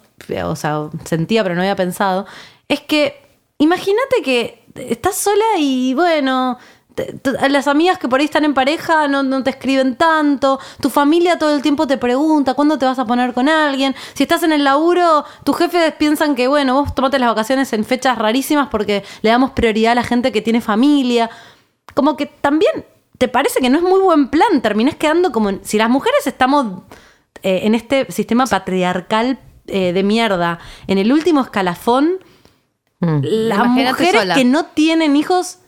o sea, sentía pero no había pensado, es que imagínate que estás sola y bueno, te- te- las amigas que por ahí están en pareja no, no te escriben tanto, tu familia todo el tiempo te pregunta cuándo te vas a poner con alguien, si estás en el laburo, tus jefes piensan que bueno, vos tomate las vacaciones en fechas rarísimas porque le damos prioridad a la gente que tiene familia, como que también te parece que no es muy buen plan, terminás quedando como, en- si las mujeres estamos eh, en este sistema patriarcal eh, de mierda, en el último escalafón, las Imagínate mujeres sola. que no tienen hijos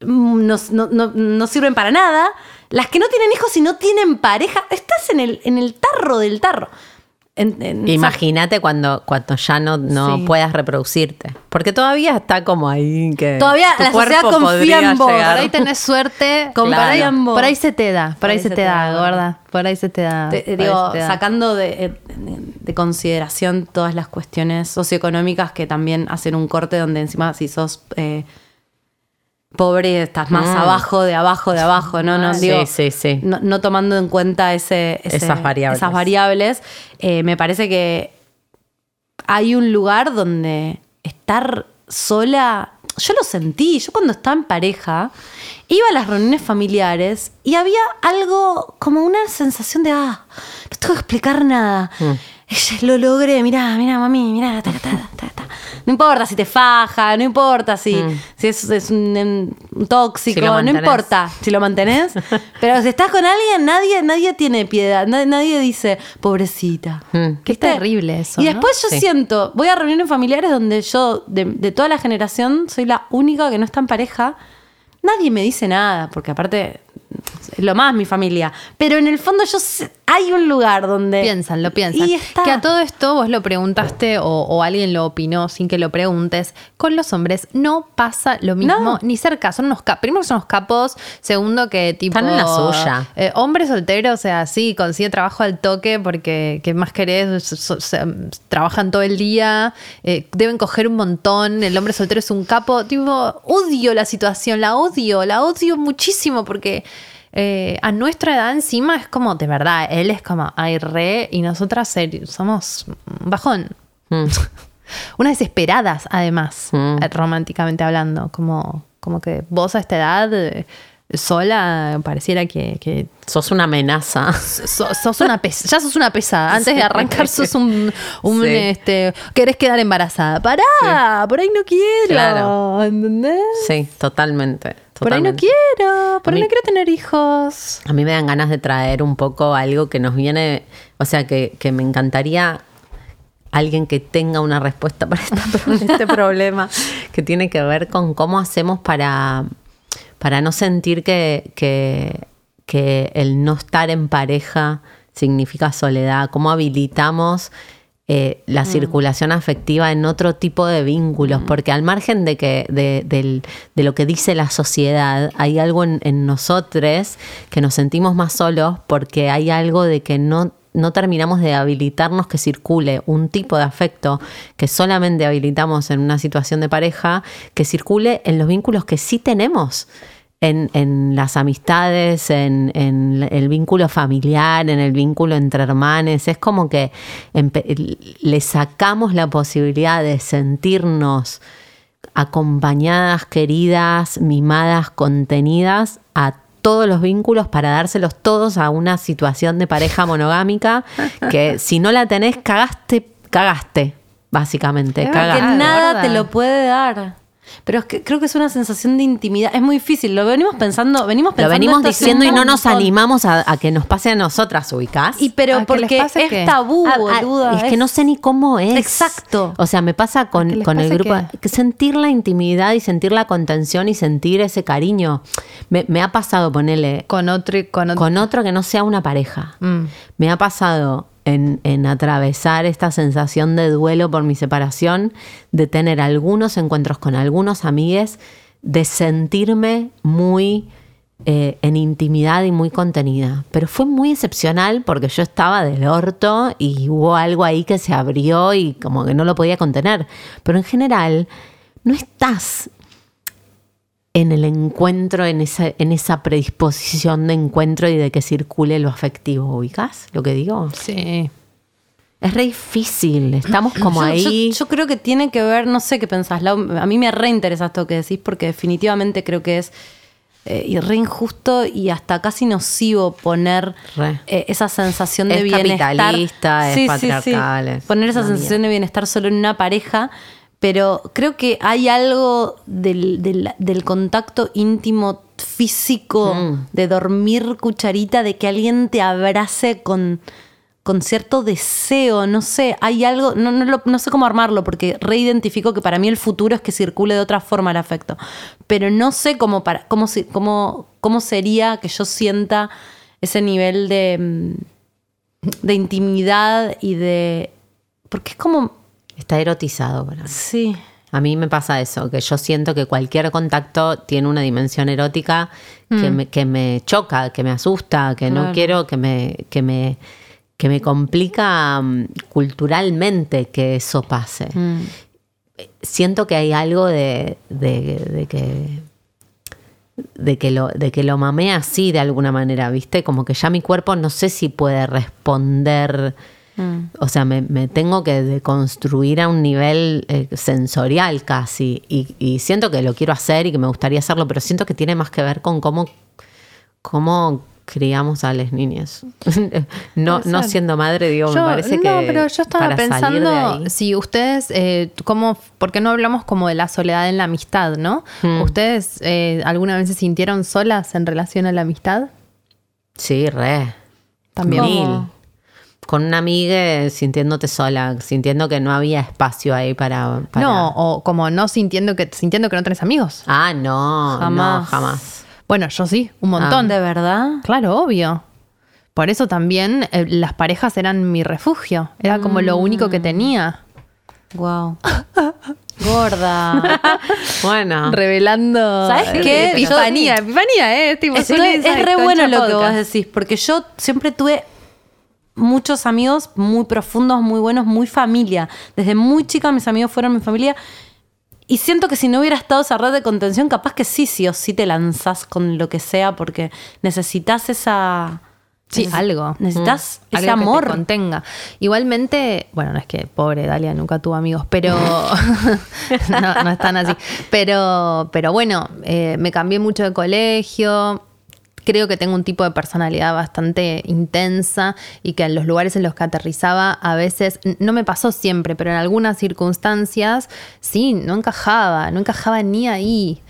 mm, no, no- no- no sirven para nada. Las que no tienen hijos y no tienen pareja, estás en el, en el tarro del tarro. Imagínate cuando, cuando ya no, no Sí. puedas reproducirte. Porque todavía está como ahí que. Todavía tu la sociedad confía en vos. llegar. Por ahí tenés suerte. Confía por, ahí, en vos. por ahí se te da. Por, ahí se te da, gorda. Por ahí se te da. Te- digo, te da. sacando de, eh, de consideración todas las cuestiones socioeconómicas que también hacen un corte donde encima si sos eh, pobre estás más Mm. abajo de abajo de abajo, ¿no? no Sí, digo, sí, sí. No, no tomando en cuenta ese, ese- Esas variables. esas variables, eh, me parece que hay un lugar donde estar sola, yo lo sentí, yo cuando estaba en pareja, iba a las reuniones familiares y había algo como una sensación de, ah, no tengo que explicar nada. Mm. Ella, Lo logré, mirá, mirá, mami, mirá, ta, ta, ta, ta, ta. No importa si te faja, no importa si, si es, es un, un tóxico, Si no importa si lo mantenés. pero si estás con alguien, nadie, nadie tiene piedad, nadie, nadie dice, pobrecita. Mm. Qué terrible eso, Y ¿no? después yo Sí. siento, voy a reuniones familiares donde yo, de, de toda la generación, soy la única que no está en pareja. Nadie me dice nada, porque aparte lo más mi familia. Pero en el fondo yo sé- hay un lugar donde... Piensan, lo piensan. Y está. Que a todo esto vos lo preguntaste o, o alguien lo opinó sin que lo preguntes. Con los hombres no pasa lo mismo No. ni cerca. Son unos capos. Primero son unos capos. Segundo que tipo. Están en la suya. eh, hombre soltero, o sea, sí, consigue trabajo al toque porque ¿qué más querés? So- so- se- trabajan todo el día. eh, deben coger un montón. El hombre soltero es un capo. Tipo, odio la situación, la odio, la odio muchísimo porque. Eh, a nuestra edad encima es como, de verdad, él es como, ay, re, y nosotras somos un bajón. Mm. Unas desesperadas, además, Mm. eh, románticamente hablando. Como, como que vos a esta edad, eh, sola, pareciera que, que Sos una amenaza. so- sos una ya sos una pesada. Antes de arrancar sos un, un, Sí. este, querés quedar embarazada. Pará, por ahí no quiero. Claro. ¿Entendés? Sí, totalmente. Por ahí no quiero, por A ahí mí- no quiero tener hijos. A mí me dan ganas de traer un poco algo que nos viene, o sea, que, que me encantaría alguien que tenga una respuesta para este problema, que tiene que ver con cómo hacemos para, para no sentir que, que, que el no estar en pareja significa soledad, cómo habilitamos eh, la circulación afectiva en otro tipo de vínculos, porque al margen de, que, de, de lo que dice la sociedad, hay algo en, en nosotros que nos sentimos más solos porque hay algo de que no, no terminamos de habilitarnos que circule un tipo de afecto que solamente habilitamos en una situación de pareja, que circule en los vínculos que sí tenemos en, en las amistades, en, en el vínculo familiar, en el vínculo entre hermanos. Es como que le sacamos la posibilidad de sentirnos acompañadas, queridas, mimadas, contenidas a todos los vínculos para dárselos todos a una situación de pareja monogámica que si no la tenés, cagaste, cagaste, básicamente. Es que cagaste. nada te lo puede dar. Pero es que creo que es una sensación de intimidad. Es muy difícil. Lo venimos pensando, venimos Lo pensando. venimos esto hace diciendo y no nos animamos a, a que nos pase a nosotras, ubicás. Y pero ¿A que les porque es qué? tabú, Ah, ah, boluda. es que no sé ni cómo es. Exacto. O sea, me pasa ¿A con, con el grupo. Que sentir la intimidad y sentir la contención y sentir ese cariño. Me, me ha pasado ponerle Con otro, con otro. con otro que no sea una pareja. Mm. Me ha pasado en, atravesar esta sensación de duelo por mi separación, de tener algunos encuentros con algunos amigues, de sentirme muy eh, en intimidad y muy contenida. Pero fue muy excepcional porque yo estaba del orto y hubo algo ahí que se abrió y como que no lo podía contener. Pero en general, no estás en el encuentro, en esa, en esa predisposición de encuentro y de que circule lo afectivo. ¿Ubicás lo que digo? Sí. Es re difícil, estamos como Yo- ahí. Yo, yo creo que tiene que ver, no sé qué pensás, Lau, a mí me reinteresa esto que decís porque definitivamente creo que es eh, y re injusto y hasta casi nocivo poner eh, esa sensación de Es bienestar. capitalista, es patriarcal, Poner esa sensación de bienestar solo en una pareja, pero creo que hay algo del, del- del contacto íntimo físico, Mm. de dormir cucharita, de que alguien te abrace con, con cierto deseo, no sé, hay algo, no, no, lo- no sé cómo armarlo, porque reidentifico que para mí el futuro es que circule de otra forma el afecto, pero no sé cómo, para, cómo, si- cómo, cómo sería que yo sienta ese nivel de, mm, de intimidad y de... Porque es como... Está erotizado para mí. Sí. A mí me pasa eso, que yo siento que cualquier contacto tiene una dimensión erótica que, me, que me choca, que me asusta, que no quiero, que me, que me, que me complica mm, culturalmente que eso pase. Siento que hay algo de, de- de que de que lo de que lo mamé así de alguna manera, ¿viste? Como que ya mi cuerpo no sé si puede responder o sea, me, me tengo que deconstruir a un nivel eh, sensorial casi. Y, y siento que lo quiero hacer y que me gustaría hacerlo, pero siento que tiene más que ver con cómo, cómo criamos a las niñas. no, no siendo madre, digo, Yo- me parece no, que. pero yo estaba pensando ahí- si ustedes, eh, ¿cómo, ¿por qué no hablamos como de la soledad en la amistad, no? Hmm. ¿Ustedes eh, alguna vez se sintieron solas en relación a la amistad? Sí, re. También. Mil. Con una amiga sintiéndote sola, sintiendo que no había espacio ahí para. para- No, o como no sintiendo que sintiendo que no tenés amigos. Ah, no, Jamás. no, jamás. Bueno, yo sí, un montón. ¿De verdad? Claro, obvio. Por eso también eh, las parejas eran mi refugio. Era como lo único que tenía. Wow. Gorda. Bueno. Revelando. ¿Sabes eh, qué? Epifanía, epifanía, ¿eh? Tipo, Estoy- es re bueno lo que vos decís, porque yo siempre tuve muchos amigos muy profundos, muy buenos, muy familia. Desde muy chica mis amigos fueron mi familia. Y siento que si no hubiera estado esa red de contención, capaz que sí, sí o sí te lanzás con lo que sea, porque necesitas esa... Sí, neces- algo. Necesitas Mm. ese Algo que te amor. contenga. Igualmente, bueno, no es que pobre Dalia nunca tuvo amigos, pero no, no están así. Pero, pero bueno, eh, me cambié mucho de colegio. Creo que tengo un tipo de personalidad bastante intensa y que en los lugares en los que aterrizaba a veces, no me pasó siempre, pero en algunas circunstancias sí, no encajaba, no encajaba ni ahí.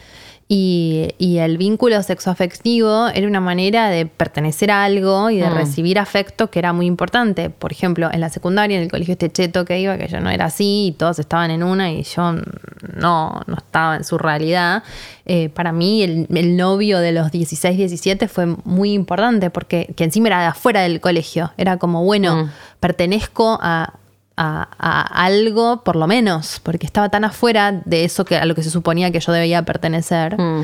Y, y el vínculo sexoafectivo era una manera de pertenecer a algo y de recibir afecto que era muy importante. Por ejemplo, en la secundaria, en el colegio este cheto que iba, que yo no era así y todos estaban en una y yo no, no estaba en su realidad. Eh, para mí, el, el novio de los 16, 17 fue muy importante porque que encima era de afuera del colegio. Era como, bueno, pertenezco a, a, a algo, por lo menos, porque estaba tan afuera de eso que a lo que se suponía que yo debía pertenecer, Mm.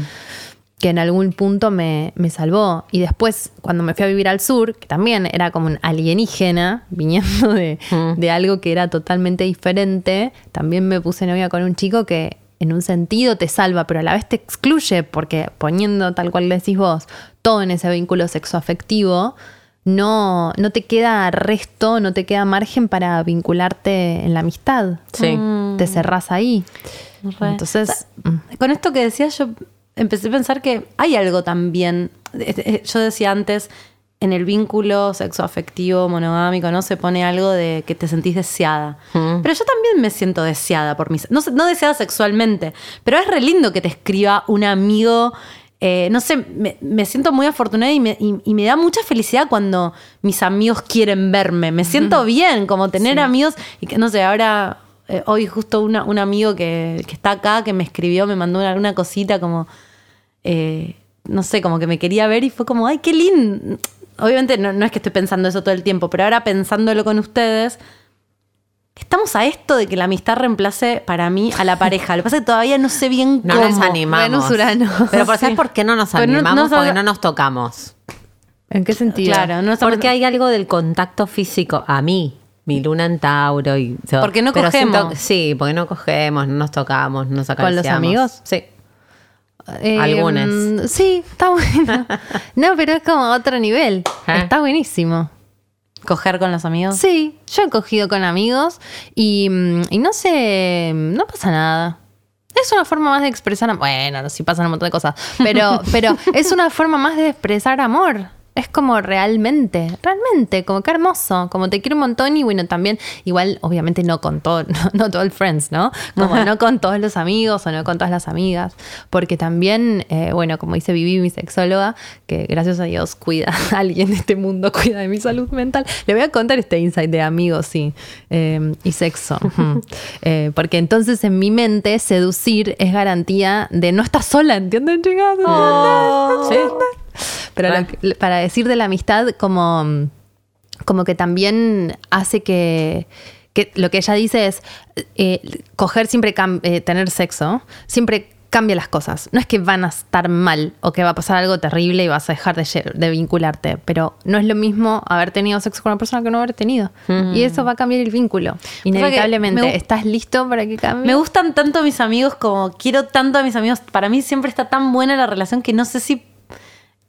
que en algún punto me, me salvó. Y después, cuando me fui a vivir al sur, que también era como un alienígena, viniendo de, de algo que era totalmente diferente, también me puse novia con un chico que en un sentido te salva, pero a la vez te excluye, porque poniendo tal cual decís vos, todo en ese vínculo sexoafectivo, no, no te queda resto, no te queda margen para vincularte en la amistad. Sí. Te cerrás ahí. Re. Entonces, mm, Con esto que decías, yo empecé a pensar que hay algo también. eh, eh, Yo decía antes, en el vínculo sexoafectivo, monogámico, ¿no? Se pone algo de que te sentís deseada. Pero yo también me siento deseada por mis. No, no deseada sexualmente, pero es re lindo que te escriba un amigo. Eh, no sé, me, me siento muy afortunada y me, y- y me da mucha felicidad cuando mis amigos quieren verme. Me siento bien, como tener amigos y que no sé, ahora eh, hoy justo una- un amigo que, que está acá, que me escribió, me mandó una, una cosita como, eh, no sé, como que me quería ver y fue como, ay, qué lindo. Obviamente no, no es que estoy pensando eso todo el tiempo, pero ahora pensándolo con ustedes, estamos a esto de que la amistad reemplace para mí a la pareja. Lo que pasa es que todavía no sé bien No cómo. nos animamos. Venus, Urano. Pero ¿por- Sí. ¿sabes por qué no nos no- animamos? no Porque no nos tocamos. ¿en qué sentido? Claro, no estamos- Porque hay algo del contacto físico. A mí, mi luna en Tauro y todo. Porque no Pero cogemos. siento- sí, porque no cogemos, no nos tocamos, no nos ¿Con los acariciamos. amigos? Sí. Eh, Algunas. Sí, está bueno. no, pero es como otro nivel. ¿Eh? Está buenísimo. Coger con los amigos. Sí, yo he cogido con amigos y, mm, y no sé, no pasa nada. Es una forma más de expresar. Bueno, no, sí pasan un montón de cosas. Pero, pero es una forma más de expresar amor. Es como realmente, realmente, como que hermoso, como te quiero un montón y bueno, también, igual, obviamente no con todo, no, no todo el friends, ¿no? Como no con todos los amigos o no con todas las amigas, porque también, eh, bueno, como dice Vivi, mi sexóloga, que gracias a Dios cuida a alguien de este mundo, cuida de mi salud mental, le voy a contar este insight de amigos, sí, eh, y sexo. Eh, porque entonces en mi mente seducir es garantía de no estar sola, ¿entienden, chicas? Sí. Pero lo para decir de la amistad, como, como que también hace que, que lo que ella dice es, eh, coger siempre, eh, tener sexo, siempre cambia las cosas. No es que van a estar mal o que va a pasar algo terrible y vas a dejar de, vincularte, pero no es lo mismo haber tenido sexo con una persona que no haber tenido. Y eso va a cambiar el vínculo, inevitablemente. ¿Estás listo para que cambie? Me gustan tanto mis amigos como quiero tanto a mis amigos. Para mí siempre está tan buena la relación que no sé si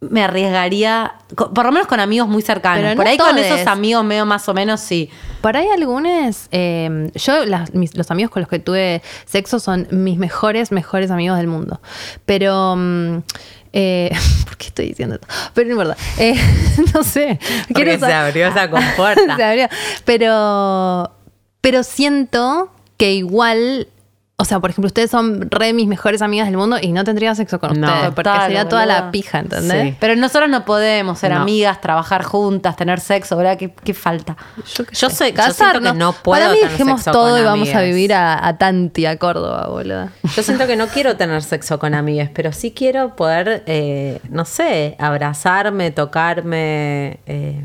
me arriesgaría, por lo menos con amigos muy cercanos. Pero no por ahí con esos amigos medio más o menos sí. Por ahí algunos, eh, yo las- mis- los amigos con los que tuve sexo son mis mejores, mejores amigos del mundo. Pero, mm, eh, ¿por qué estoy diciendo esto? Pero no importa. Eh, no sé. Porque se abrió esa compuerta. Se abrió. Pero, pero siento que igual O sea, por ejemplo, ustedes son re mis mejores amigas del mundo y no tendría sexo con No. ustedes, porque Total, sería toda boluda. la pija, ¿entendés? Sí. Pero nosotros no podemos ser No. amigas, trabajar juntas, tener sexo, ¿verdad? ¿Qué, qué falta? Yo, qué Yo sé, sé- yo siento que no puedo Para mí tener dejemos sexo todo y vamos a vivir a, a Tanti, a Córdoba, boludo. Yo siento que no quiero tener sexo con amigas, pero sí quiero poder, eh, no sé, abrazarme, tocarme. eh.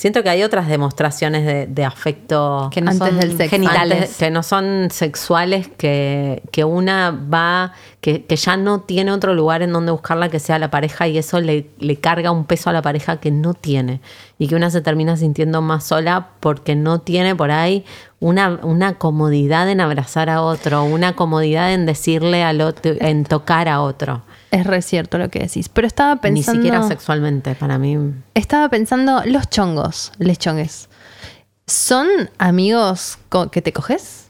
Siento que hay otras demostraciones de, de afecto Que no Antes son del sexo. genitales. antes- que no son sexuales, que, que una va, que, que ya no tiene otro lugar en donde buscarla que sea la pareja y eso le, le carga un peso a la pareja que no tiene. Y que una se termina sintiendo más sola porque no tiene por ahí una, una comodidad en abrazar a otro, una comodidad en decirle al otro, en tocar a otro. Es re cierto lo que decís. Pero estaba pensando. Ni siquiera sexualmente, para mí. Estaba pensando, los chongos, les chongues. ¿Son amigos que te coges?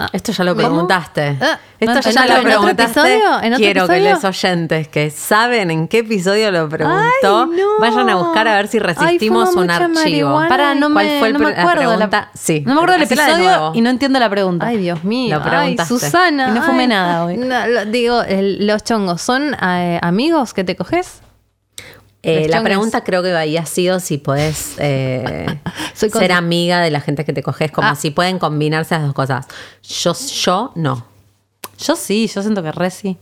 Ah, Esto ya lo ¿Cómo? preguntaste. Ah, Esto ¿en ya lo en otro preguntaste. episodio? ¿En otro Quiero que los oyentes que saben en qué episodio lo preguntó Ay, no. vayan a buscar a ver si resistimos un archivo. Para, no ¿Cuál me, fue el me la acuerdo. la- pregunta? Sí, no me acuerdo del de episodio y no entiendo la pregunta. Ay, Dios mío. Lo Ay. Susana. Y no fumé nada hoy. Lo- digo, el- los chongos, ¿son eh, amigos que te coges? Eh, la pregunta creo que había sido si podés eh, Soy ser amiga de la gente que te coges, como Ah. si pueden combinarse las dos cosas. Yo, yo no. Yo sí, yo siento que re sí.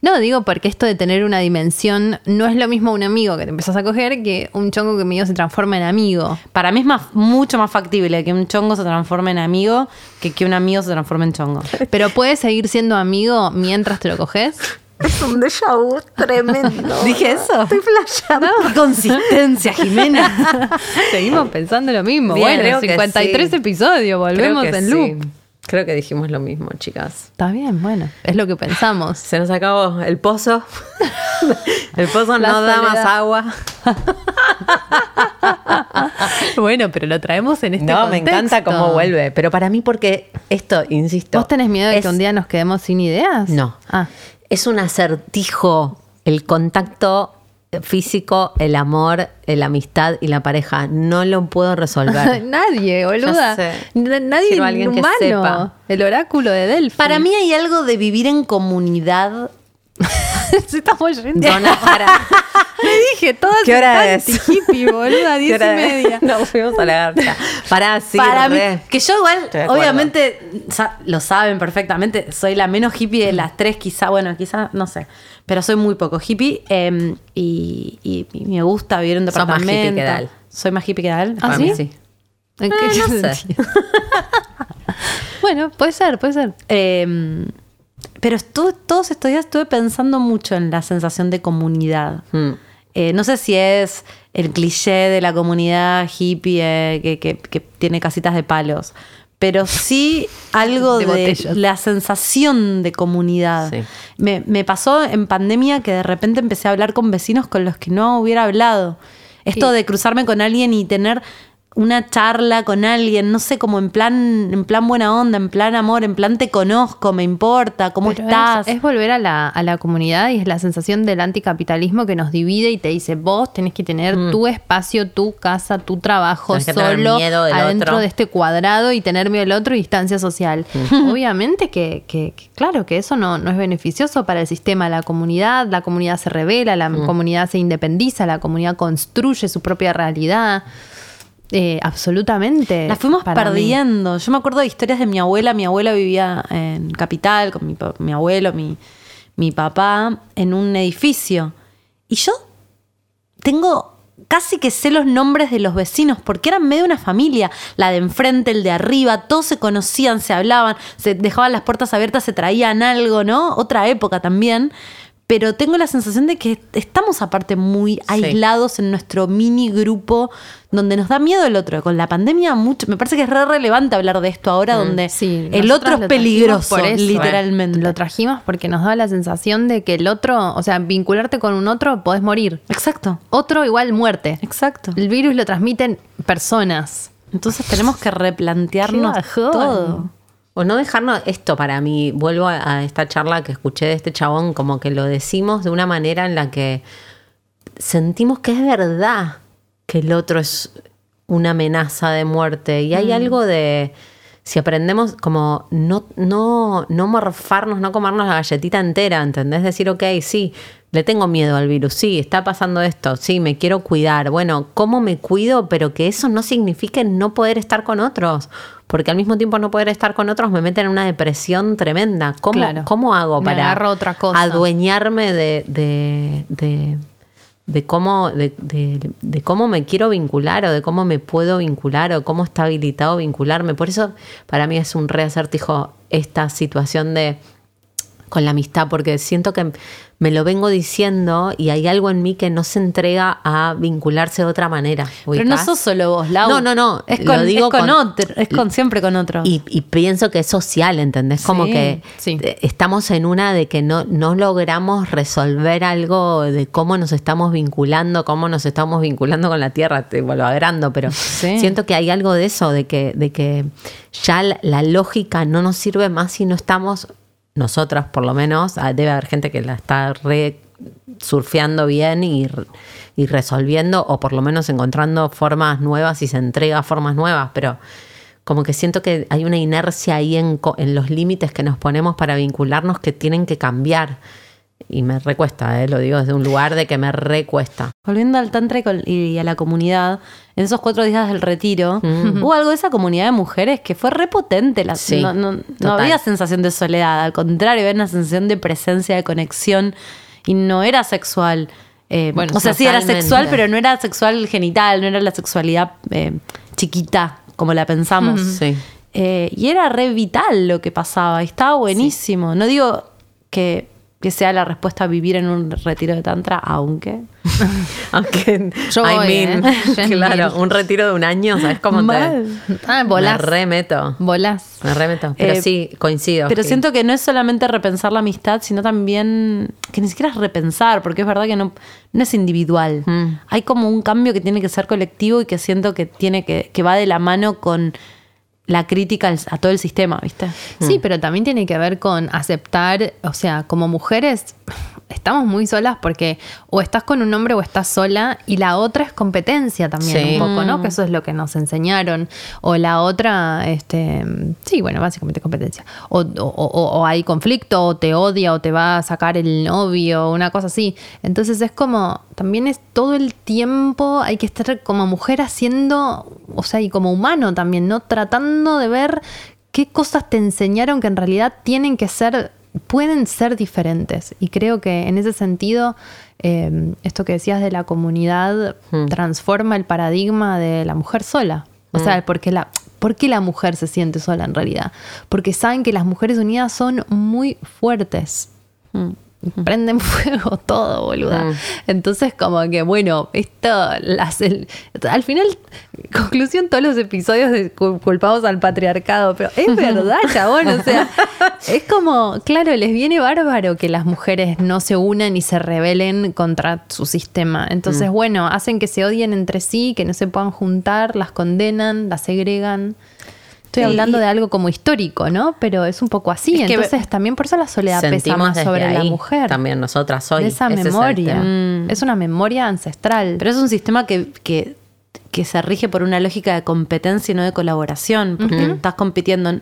No, digo porque esto de tener una dimensión no es lo mismo un amigo que te empezás a coger que un chongo que medio se transforma en amigo. Para mí es más, mucho más factible que un chongo se transforme en amigo que que un amigo se transforme en chongo. Pero puedes seguir siendo amigo mientras te lo coges. Es un déjà vu tremendo. ¿Dije eso? Estoy flasheando. ¡Qué consistencia, Jimena! Seguimos pensando lo mismo. Bien, bueno, creo que 53 sí. episodios, volvemos en sí. loop. Creo que dijimos lo mismo, chicas. Está bien, bueno, es lo que pensamos. Se nos acabó el pozo. el pozo La no da más agua. bueno, pero lo traemos en este no, me encanta cómo vuelve. Pero para mí, porque esto, insisto. ¿Vos tenés miedo de es- que un día nos quedemos sin ideas? No. Ah, Es un acertijo el contacto físico, el amor, la amistad y la pareja. No lo puedo resolver. nadie, boluda. Nadie alguien que humano. sepa. El oráculo de Delphi. Para mí hay algo de vivir en comunidad. se estamos yendo. Dona, para. Me dije, todas ¿Qué hora es? hippie, boluda, diez y media. Nos fuimos a la garcha. Para, sí, para mí, que yo igual, obviamente, sa- lo saben perfectamente, soy la menos hippie de las tres, quizá, bueno, quizá, no sé, pero soy muy poco hippie eh, y, y- y me gusta vivir en un Sos más departamento. hippie que Dal. Soy más hippie que Dal. ¿Ah, sí? sí. ¿En qué Eh, no sé. bueno, puede ser, puede ser. Eh, pero estuve- todos estos días estuve pensando mucho en la sensación de comunidad. Mm. Eh, no sé si es el cliché de la comunidad hippie eh, que, que- que tiene casitas de palos, pero sí algo De la sensación de comunidad. Sí. Me, me pasó en pandemia que de repente empecé a hablar con vecinos con los que no hubiera hablado. Esto de cruzarme con alguien y tener una charla con alguien, no sé, como en plan, en plan buena onda, en plan amor, en plan te conozco, me importa, cómo Pero estás. Es, es volver a la, a la comunidad y es la sensación del anticapitalismo que nos divide y te dice, vos tenés que tener tu espacio, tu casa, tu trabajo Mm. Tenés solo adentro otro. de este cuadrado y tener miedo del otro y distancia social. Obviamente que, que- que, claro, que eso no, no es beneficioso para el sistema, la comunidad, la comunidad se revela, la Mm. comunidad se independiza, la comunidad construye su propia realidad. Eh, absolutamente. La fuimos mí. perdiendo. Yo me acuerdo de historias de mi abuela. Mi abuela vivía en Capital con mi, mi abuelo, mi, mi papá, en un edificio. Y yo tengo casi que sé los nombres de los vecinos porque eran medio una familia. La de enfrente, el de arriba, todos se conocían, se hablaban, se dejaban las puertas abiertas, se traían algo, ¿no? Otra época también. Pero tengo la sensación de que estamos aparte muy aislados en nuestro mini grupo donde nos da miedo el otro. Con la pandemia mucho, me parece que es re relevante hablar de esto ahora donde Sí, el nosotras otro es peligroso, por eso. literalmente. Lo trajimos porque nos da la sensación de que el otro, o sea, vincularte con un otro, podés morir. Exacto, Otro igual muerte. exacto. El virus lo transmiten personas. Entonces tenemos que replantearnos todo. O no dejarnos esto para mí, vuelvo a, a esta charla que escuché de este chabón, como que lo decimos de una manera en la que sentimos que es verdad que el otro es una amenaza de muerte. Y hay algo de, si aprendemos como no, no, no morfarnos, no comernos la galletita entera, ¿entendés? Decir, ok, sí, le tengo miedo al virus, sí, está pasando esto, sí, me quiero cuidar. Bueno, ¿cómo me cuido? Pero que eso no signifique no poder estar con otros. Porque al mismo tiempo no poder estar con otros me mete en una depresión tremenda. ¿Cómo, Claro. ¿cómo hago para agarro otra cosa. adueñarme de, de, de, de cómo, de, cómo me quiero vincular o de cómo me puedo vincular o cómo está habilitado vincularme? Por eso para mí es un re acertijo esta situación de con la amistad, porque siento que me lo vengo diciendo y hay algo en mí que no se entrega a vincularse de otra manera. Pero no sos solo vos, Lau. No, no, no. Es lo con, digo es con con- otro, es con siempre con otro. Y, y pienso que es social, ¿entendés? Como Sí, que sí. eh, estamos en una de que no, no logramos resolver algo de cómo nos estamos vinculando, cómo nos estamos vinculando con la tierra, te vuelvo agrando, pero Sí. siento que hay algo de eso, de que, de que ya la lógica no nos sirve más si no estamos, nosotras por lo menos, ah, debe haber gente que la está re surfeando bien y, y resolviendo o por lo menos encontrando formas nuevas y se entrega formas nuevas, pero como que siento que hay una inercia ahí en, en los límites que nos ponemos para vincularnos que tienen que cambiar. Y me recuesta, ¿eh? lo digo desde un lugar de que me recuesta. Volviendo al Tantra y a la comunidad, en esos cuatro días del retiro, hubo algo de esa comunidad de mujeres que fue repotente. La, Sí, no, no- no total. había sensación de soledad, al contrario, había una sensación de presencia, de conexión, y no era sexual. Eh, Bueno, o sea, sí era sexual, pero no era sexual genital, no era la sexualidad eh, chiquita, como la pensamos. Sí. Eh, y era re vital lo que pasaba, y estaba buenísimo. No digo que, que sea la respuesta a vivir en un retiro de tantra, aunque... Aunque, Yo I voy, mean, ¿eh? En claro, un retiro de un año, ¿sabes cómo Mal. te Ah, me volás. remeto? Volás. Me remeto. Pero Eh, sí, coincido. Pero que- siento que no es solamente repensar la amistad, sino también que ni siquiera es repensar, porque es verdad que no, no es individual. Mm. Hay como un cambio que tiene que ser colectivo y que siento que tiene que, que va de la mano con la crítica al- a todo el sistema, ¿viste? Sí, pero también tiene que ver con aceptar, o sea, como mujeres estamos muy solas porque o estás con un hombre o estás sola y la otra es competencia también Sí. un poco, ¿no? Que eso es lo que nos enseñaron. O la otra, este, sí, bueno, básicamente competencia. O, o- o- o hay conflicto, o te odia, o te va a sacar el novio, una cosa así. Entonces es como, también es todo el tiempo, hay que estar como mujer haciendo, o sea, y como humano también, ¿no? Tratando de ver qué cosas te enseñaron que en realidad tienen que ser, pueden ser diferentes. Y creo que en ese sentido, eh, esto que decías de la comunidad Mm. transforma el paradigma de la mujer sola. O sea, porque la, ¿por qué la mujer se siente sola en realidad? Porque saben que las mujeres unidas son muy fuertes. Prenden fuego todo, boluda. Mm. Entonces, como que, bueno, esto, las, el- al final, conclusión, todos los episodios de cul- culpamos al patriarcado, pero es verdad, chabón, o sea, es como, claro, les viene bárbaro que las mujeres no se unan y se rebelen contra su sistema. Entonces, Mm. bueno, hacen que se odien entre sí, que no se puedan juntar, las condenan, las segregan. Estoy hablando y- de algo como histórico, ¿no? Pero es un poco así. Entonces, también por eso la soledad pesa más sobre la mujer. También nosotras hoy. de esa es memoria. tema. Es una memoria ancestral. Pero es un sistema que, que, que se rige por una lógica de competencia y no de colaboración, porque estás compitiendo,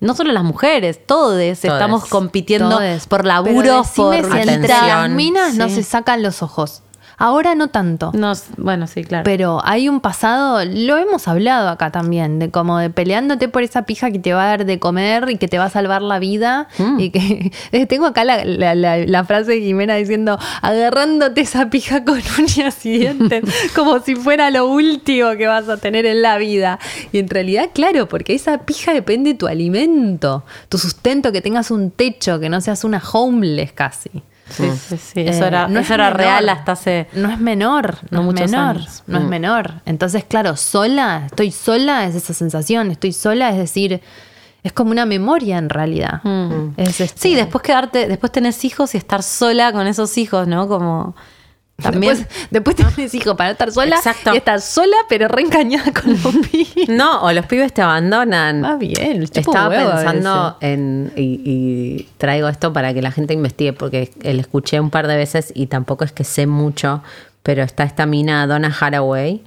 no solo las mujeres, todos estamos compitiendo Todes. por Pero laburos, por si las minas no se sacan los ojos. Ahora no tanto. No, bueno, sí, claro. Pero hay un pasado, lo hemos hablado acá también, de como de peleándote por esa pija que te va a dar de comer y que te va a salvar la vida. Mm. Y que tengo acá la, la- la- la frase de Jimena diciendo, agarrándote esa pija con uñas y dientes, como si fuera lo último que vas a tener en la vida. Y en realidad, claro, porque esa pija depende de tu alimento, tu sustento, que tengas un techo, que no seas una homeless casi. Sí, sí, sí. Eso Eh, era, no eso es era menor. real hasta hace... No es menor, no, No es menor, años. no es Mm. menor. Entonces, claro, sola, estoy sola es esa sensación, estoy sola es decir, es como una memoria en realidad. Es este- Sí, después quedarte, después tenés hijos y estar sola con esos hijos, ¿no? Como también... Después, después tienes hijos para estar sola Exacto. y estar sola pero reencañada con los pibes. No, o los pibes te abandonan. Va bien, el chupa Estaba pensando en, y, y traigo esto para que la gente investigue, porque lo escuché un par de veces y tampoco es que sé mucho, pero está esta mina Donna Haraway,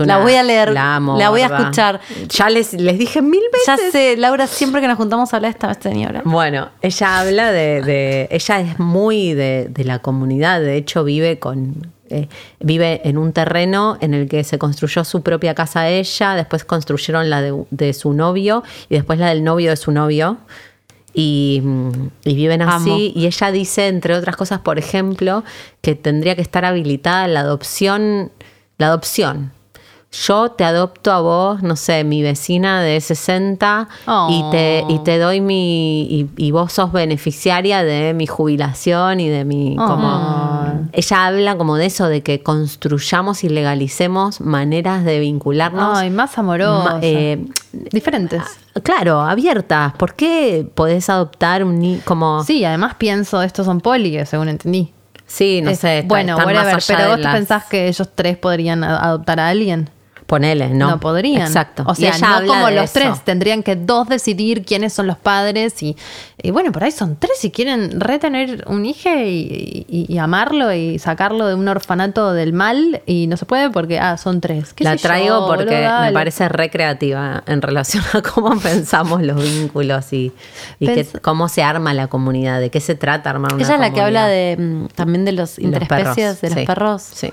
una- La voy a leer, La amo. la voy a escuchar. Ya les, les dije mil veces. Ya sé, Laura, siempre que nos juntamos habla de esta señora. Bueno, ella habla de, de- ella es muy de, de la comunidad, de hecho vive con, eh, vive en un terreno en el que se construyó su propia casa ella, después construyeron la de, de su novio y después la del novio de su novio. Y, mm, y viven así. Amo. Y ella dice, entre otras cosas, por ejemplo, que tendría que estar habilitada la adopción, la adopción. Yo te adopto a vos, no sé, mi vecina de 60 y, te, y te doy mi. Y, y vos sos beneficiaria de mi jubilación y de mi. Como, ella habla como de eso, de que construyamos y legalicemos maneras de vincularnos. Ay, más amorosas. ma- eh, Diferentes. claro, abiertas. ¿Por qué podés adoptar un niño como. Sí, además pienso, estos son polies, según entendí. Sí, no Es- sé. está- bueno, whatever, allá pero vos te las- pensás que ellos tres podrían adoptar a alguien. Ponele, ¿no? No, podrían. Exacto. O sea, no como los eso. tres. Tendrían que dos decidir quiénes son los padres. Y, y bueno, por ahí son tres si quieren retener un hijo y, y- y amarlo y sacarlo de un orfanato del mal. Y no se puede porque, ah, son tres. ¿Qué La sé yo, traigo porque boludo, me parece recreativa en relación a cómo pensamos los vínculos y, y que- cómo se arma la comunidad, de qué se trata armar una Ella es la que habla de mm, también de los Los interespecies, de los sí. perros. Sí.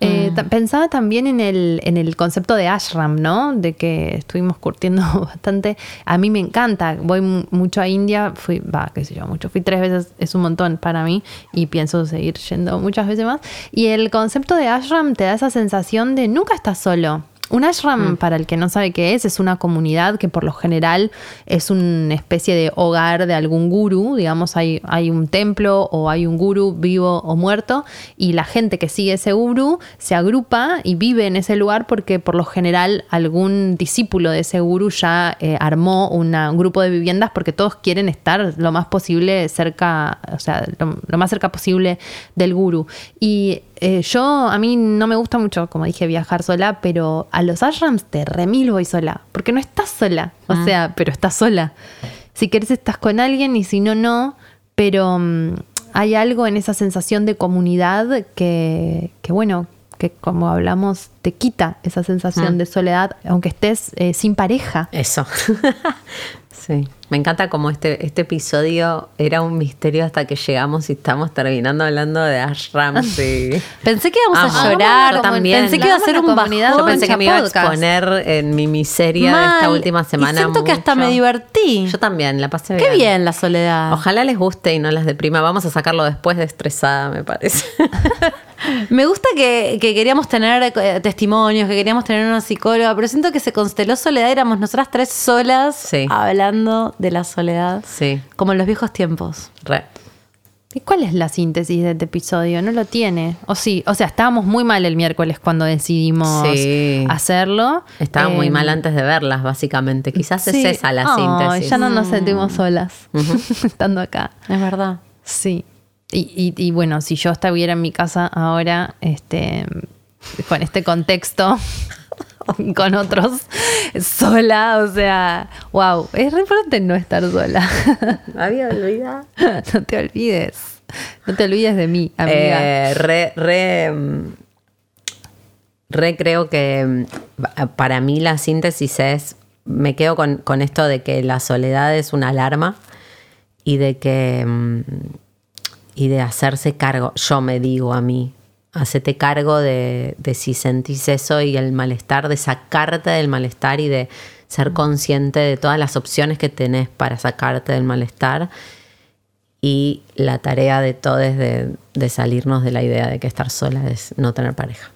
Eh, Mm. Pensaba también en el, en el concepto de ashram, ¿no? De que estuvimos curtiendo bastante. A mí me encanta. Voy mu- mucho a India. Fui, va, qué sé yo, mucho. Fui tres veces, es un montón para mí. Y pienso seguir yendo muchas veces más. Y el concepto de ashram te da esa sensación de nunca estás solo. Un ashram, Mm. para el que no sabe qué es, es una comunidad que por lo general es una especie de hogar de algún gurú. Digamos, hay, hay un templo o hay un gurú vivo o muerto y la gente que sigue ese gurú se agrupa y vive en ese lugar porque por lo general algún discípulo de ese gurú ya eh, armó una- un grupo de viviendas porque todos quieren estar lo más posible cerca, o sea, lo, lo más cerca posible del gurú. Y eh, yo, a mí no me gusta mucho, como dije, viajar sola, pero a los ashrams te remil voy sola, porque no estás sola, o sea, pero estás sola. Si querés estás con alguien y si no, no, pero mm, hay algo en esa sensación de comunidad que, que bueno, que como hablamos, te quita esa sensación de soledad, aunque estés eh, sin pareja. Eso. sí. Me encanta como este, este episodio era un misterio hasta que llegamos y estamos terminando hablando de Ashram. Sí. Pensé que íbamos Amo. a llorar. También. Pensé que iba a ser un bajón. Yo pensé que me iba a exponer en mi miseria de esta última semana. Y siento que hasta me divertí. Yo también, la pasé Qué bien la soledad. Ojalá les guste y no las deprima. Vamos a sacarlo después de estresada, me parece. Me gusta que, que queríamos tener eh, testimonios, que queríamos tener una psicóloga, pero siento que se consteló soledad. Éramos nosotras tres solas Sí. hablando de la soledad. Sí, Como en los viejos tiempos. re. ¿Y cuál es la síntesis de este episodio? No lo tiene. O sí, o sea, estábamos muy mal el miércoles cuando decidimos Sí. hacerlo. Estaba muy Eh, mal antes de verlas, básicamente. Quizás sí. es esa la Ay, síntesis. Ya no nos sentimos solas estando acá. Es verdad. Sí. Y, y- y bueno, si yo estuviera en mi casa ahora, este, con este contexto, con otros, sola, o sea, wow, es re no estar sola. Me había olvidado. no te olvides. No te olvides de mí, amiga. Eh, re, re, mm, re creo que mm, para mí la síntesis es, me quedo con, con esto de que la soledad es una alarma y de que, mm, y de hacerse cargo, yo me digo a mí, hacete cargo de, de si sentís eso y el malestar, de sacarte del malestar y de ser consciente de todas las opciones que tenés para sacarte del malestar. Y la tarea de todos de, de salirnos de la idea de que estar sola es no tener pareja.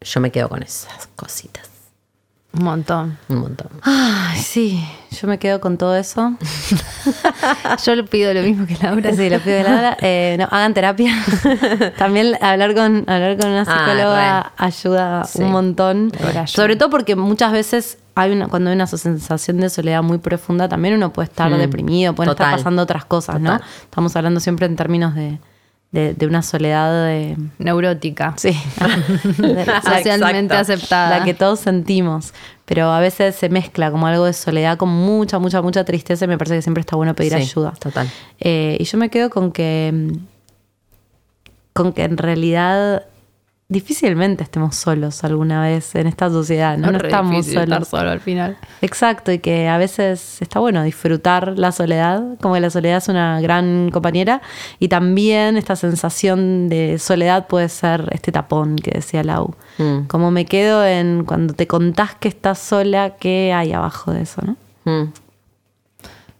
Yo me quedo con esas cositas. Un montón. Un montón. Ay, sí, yo me quedo con todo eso. Yo le pido lo mismo que Laura. Sí, lo pido de Laura. Eh, no, hagan terapia. También hablar con, hablar con una Ah, psicóloga ayuda Sí. un montón. Ayuda. Sobre todo porque muchas veces hay una, cuando hay una sensación de soledad muy profunda, también uno puede estar Mm, deprimido, pueden estar pasando otras cosas, ¿no? Estamos hablando siempre en términos de, de, de una soledad de... Neurótica. Sí, Socialmente Exacto. aceptada. la que todos sentimos. Pero a veces se mezcla como algo de soledad con mucha, mucha, mucha tristeza y me parece que siempre está bueno pedir Sí, ayuda. total. Eh, y yo me quedo con que, con que en realidad difícilmente estemos solos alguna vez en esta sociedad, no, no re estamos difícil estar solos. solo al final. Exacto, y que a veces está bueno disfrutar la soledad, como que la soledad es una gran compañera, y también esta sensación de soledad puede ser este tapón que decía Lau. Mm. Como me quedo en cuando te contás que estás sola, ¿qué hay abajo de eso, no? Mm.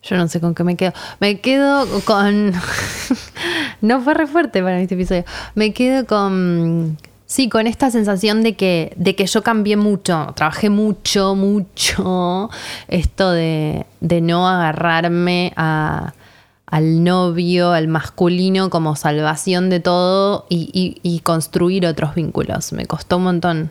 Yo no sé con qué me quedo. Me quedo con. no fue re fuerte para este episodio. Me quedo con. Sí, con esta sensación de que, de que yo cambié mucho. Trabajé mucho, mucho. Esto de, de no agarrarme a, al novio, al masculino como salvación de todo y, y- y construir otros vínculos. Me costó un montón.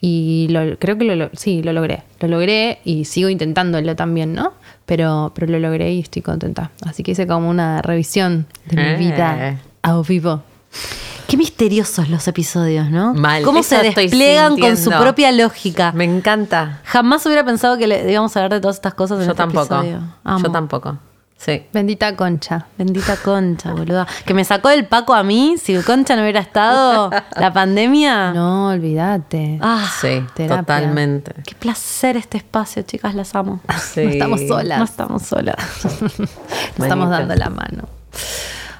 Y lo- creo que lo, lo- sí, lo logré. Lo logré y sigo intentándolo también, ¿no? Pero, pero lo logré y estoy contenta. Así que hice como una revisión de mi Eh. vida a vivo. Qué misteriosos los episodios, ¿no? Mal, Cómo eso se desplegan con su propia lógica. Me encanta. Jamás hubiera pensado que le íbamos a hablar de todas estas cosas en Yo este tampoco. episodio. Amo. Yo tampoco. Sí. Bendita concha. Bendita Concha, boluda. Que me sacó del Paco a mí. Si Concha no hubiera estado, la pandemia. No, olvídate. Ah, Sí, terapia. totalmente. qué placer este espacio, chicas, las amo. Sí. No estamos solas. No estamos solas. Nos estamos dando la mano.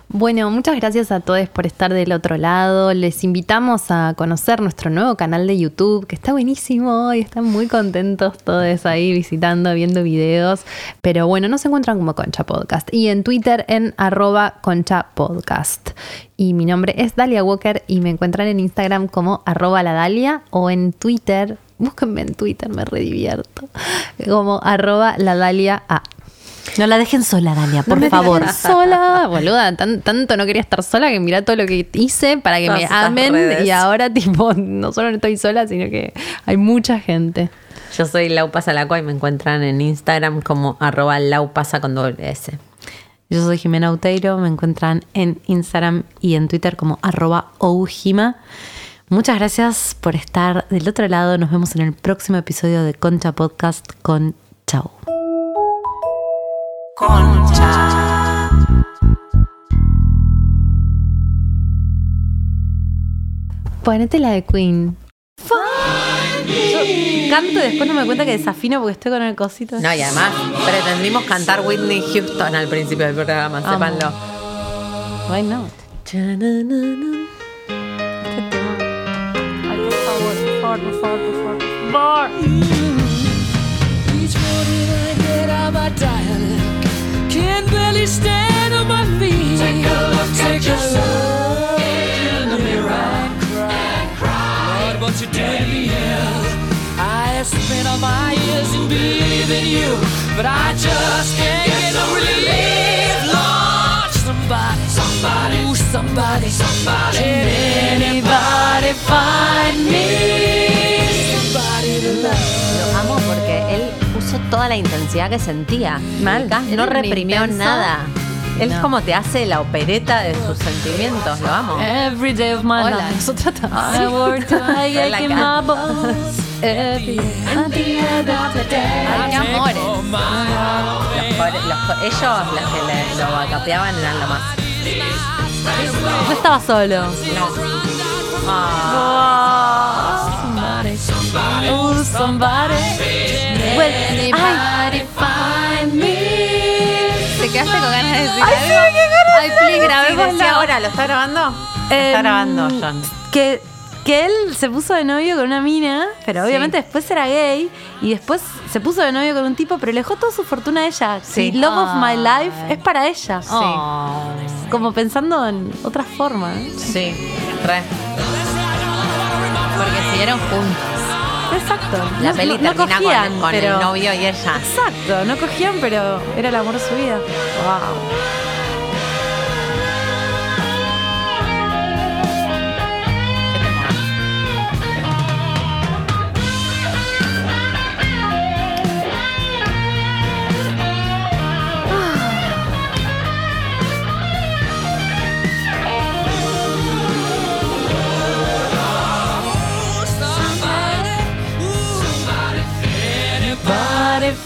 Bueno, muchas gracias a todos por estar del otro lado. Les invitamos a conocer nuestro nuevo canal de YouTube, que está buenísimo y están muy contentos todos ahí visitando, viendo videos. Pero bueno, nos encuentran como Concha Podcast y en Twitter en arroba Concha Podcast. Y mi nombre es Dalia Walker y me encuentran en Instagram como arroba la Dalia o en Twitter. Búsquenme en Twitter, me redivierto. Como arroba la Dalia. No la dejen sola, Dalia, por No me favor. dejen sola, boluda. Tan- tanto no quería estar sola que mirá todo lo que hice para que Todas me amen. redes. Y ahora, tipo, no solo no estoy sola, sino que hay mucha gente. Yo soy Lau Pasalacua y me encuentran en Instagram como arroba laupasa con doble S. Yo soy Jimena Uteiro, me encuentran en Instagram y en Twitter como arroba oujima. Muchas gracias por estar del otro lado. Nos vemos en el próximo episodio de Concha Podcast con Chau. Ponete la de Queen. Canto y después no me cuenta que desafino porque estoy con el cosito. No, y además pretendimos cantar Whitney Houston al principio del programa, Amo. sépanlo. Why not? Ay, por favor, por favor, por favor, por favor, por favor. Barely stand on my feet. Take a look, take a look in the mirror and cry. Lord, what you did to me. I have spent all my years in believing you, but I just can't get no relief. Lord, somebody, somebody, ooh, somebody, somebody. Can anybody find me? Somebody to love. Lo amo porque él puso toda la intensidad que sentía. Mal. No reprimió intenso. nada. Él No. como te hace la opereta de sus sentimientos, lo amo. Every day of my Hola, life. nosotros I work I my. Every day. Ay, qué amores. Los los ellos, las que le, lo capeaban, eran lo más. No estaba solo. No. Oh, somebody, somebody, oh, somebody. Well. ¿Te quedaste con ganas de decir Ay, sí, algo? con ganas Ay, ahora, ¿lo está grabando? Lo está Em, grabando, John. Que, que él se puso de novio con una mina, pero Sí. obviamente después era gay y después se puso de novio con un tipo, pero le dejó toda su fortuna a ella. Sí. Sí. Love of My. Life es para ella. Oh. Como pensando en otras formas. Sí, re. Porque siguieron juntos. Exacto. La No- peli no- no termina cogían, con, con pero- el novio y ella. Exacto, no cogían, pero era el amor de su vida. Wow.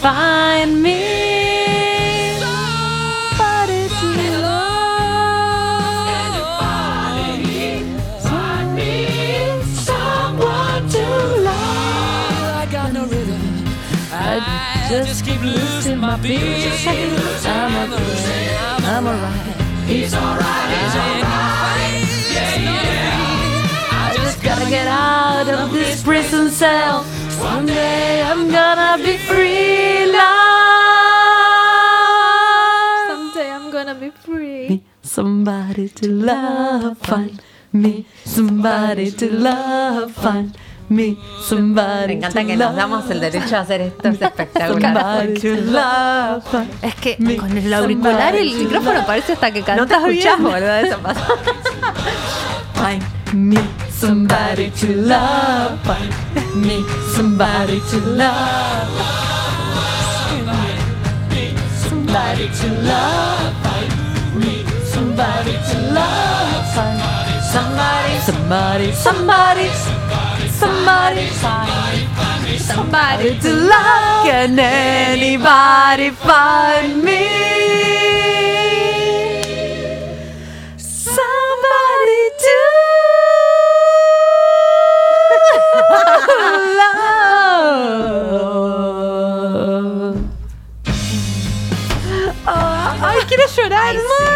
find me. Somebody to love. Find me someone to love. I got no rhythm. I just keep losing my beat. I'm a cruising. I'm alright. He's alright. He's alright. Yeah, yeah. I just gotta get out of this prison cell. One day I'm gonna be free. Love. Someday I'm gonna be free. Somebody to love, find me. Somebody to love, find me. Somebody Me encanta to que nos love, damos el derecho a hacer esto, es espectacular. Somebody to love, find Es que me. con el auricular el Somebody to micrófono parece hasta que No te cantas escuchás, bien. boludo, eso pasa. Find me somebody to love. Find me somebody to love. Somebody to love. Find me somebody to love. Find somebody, somebody, somebody, somebody, somebody to love. Can anybody find me? Ay, quiero llorar,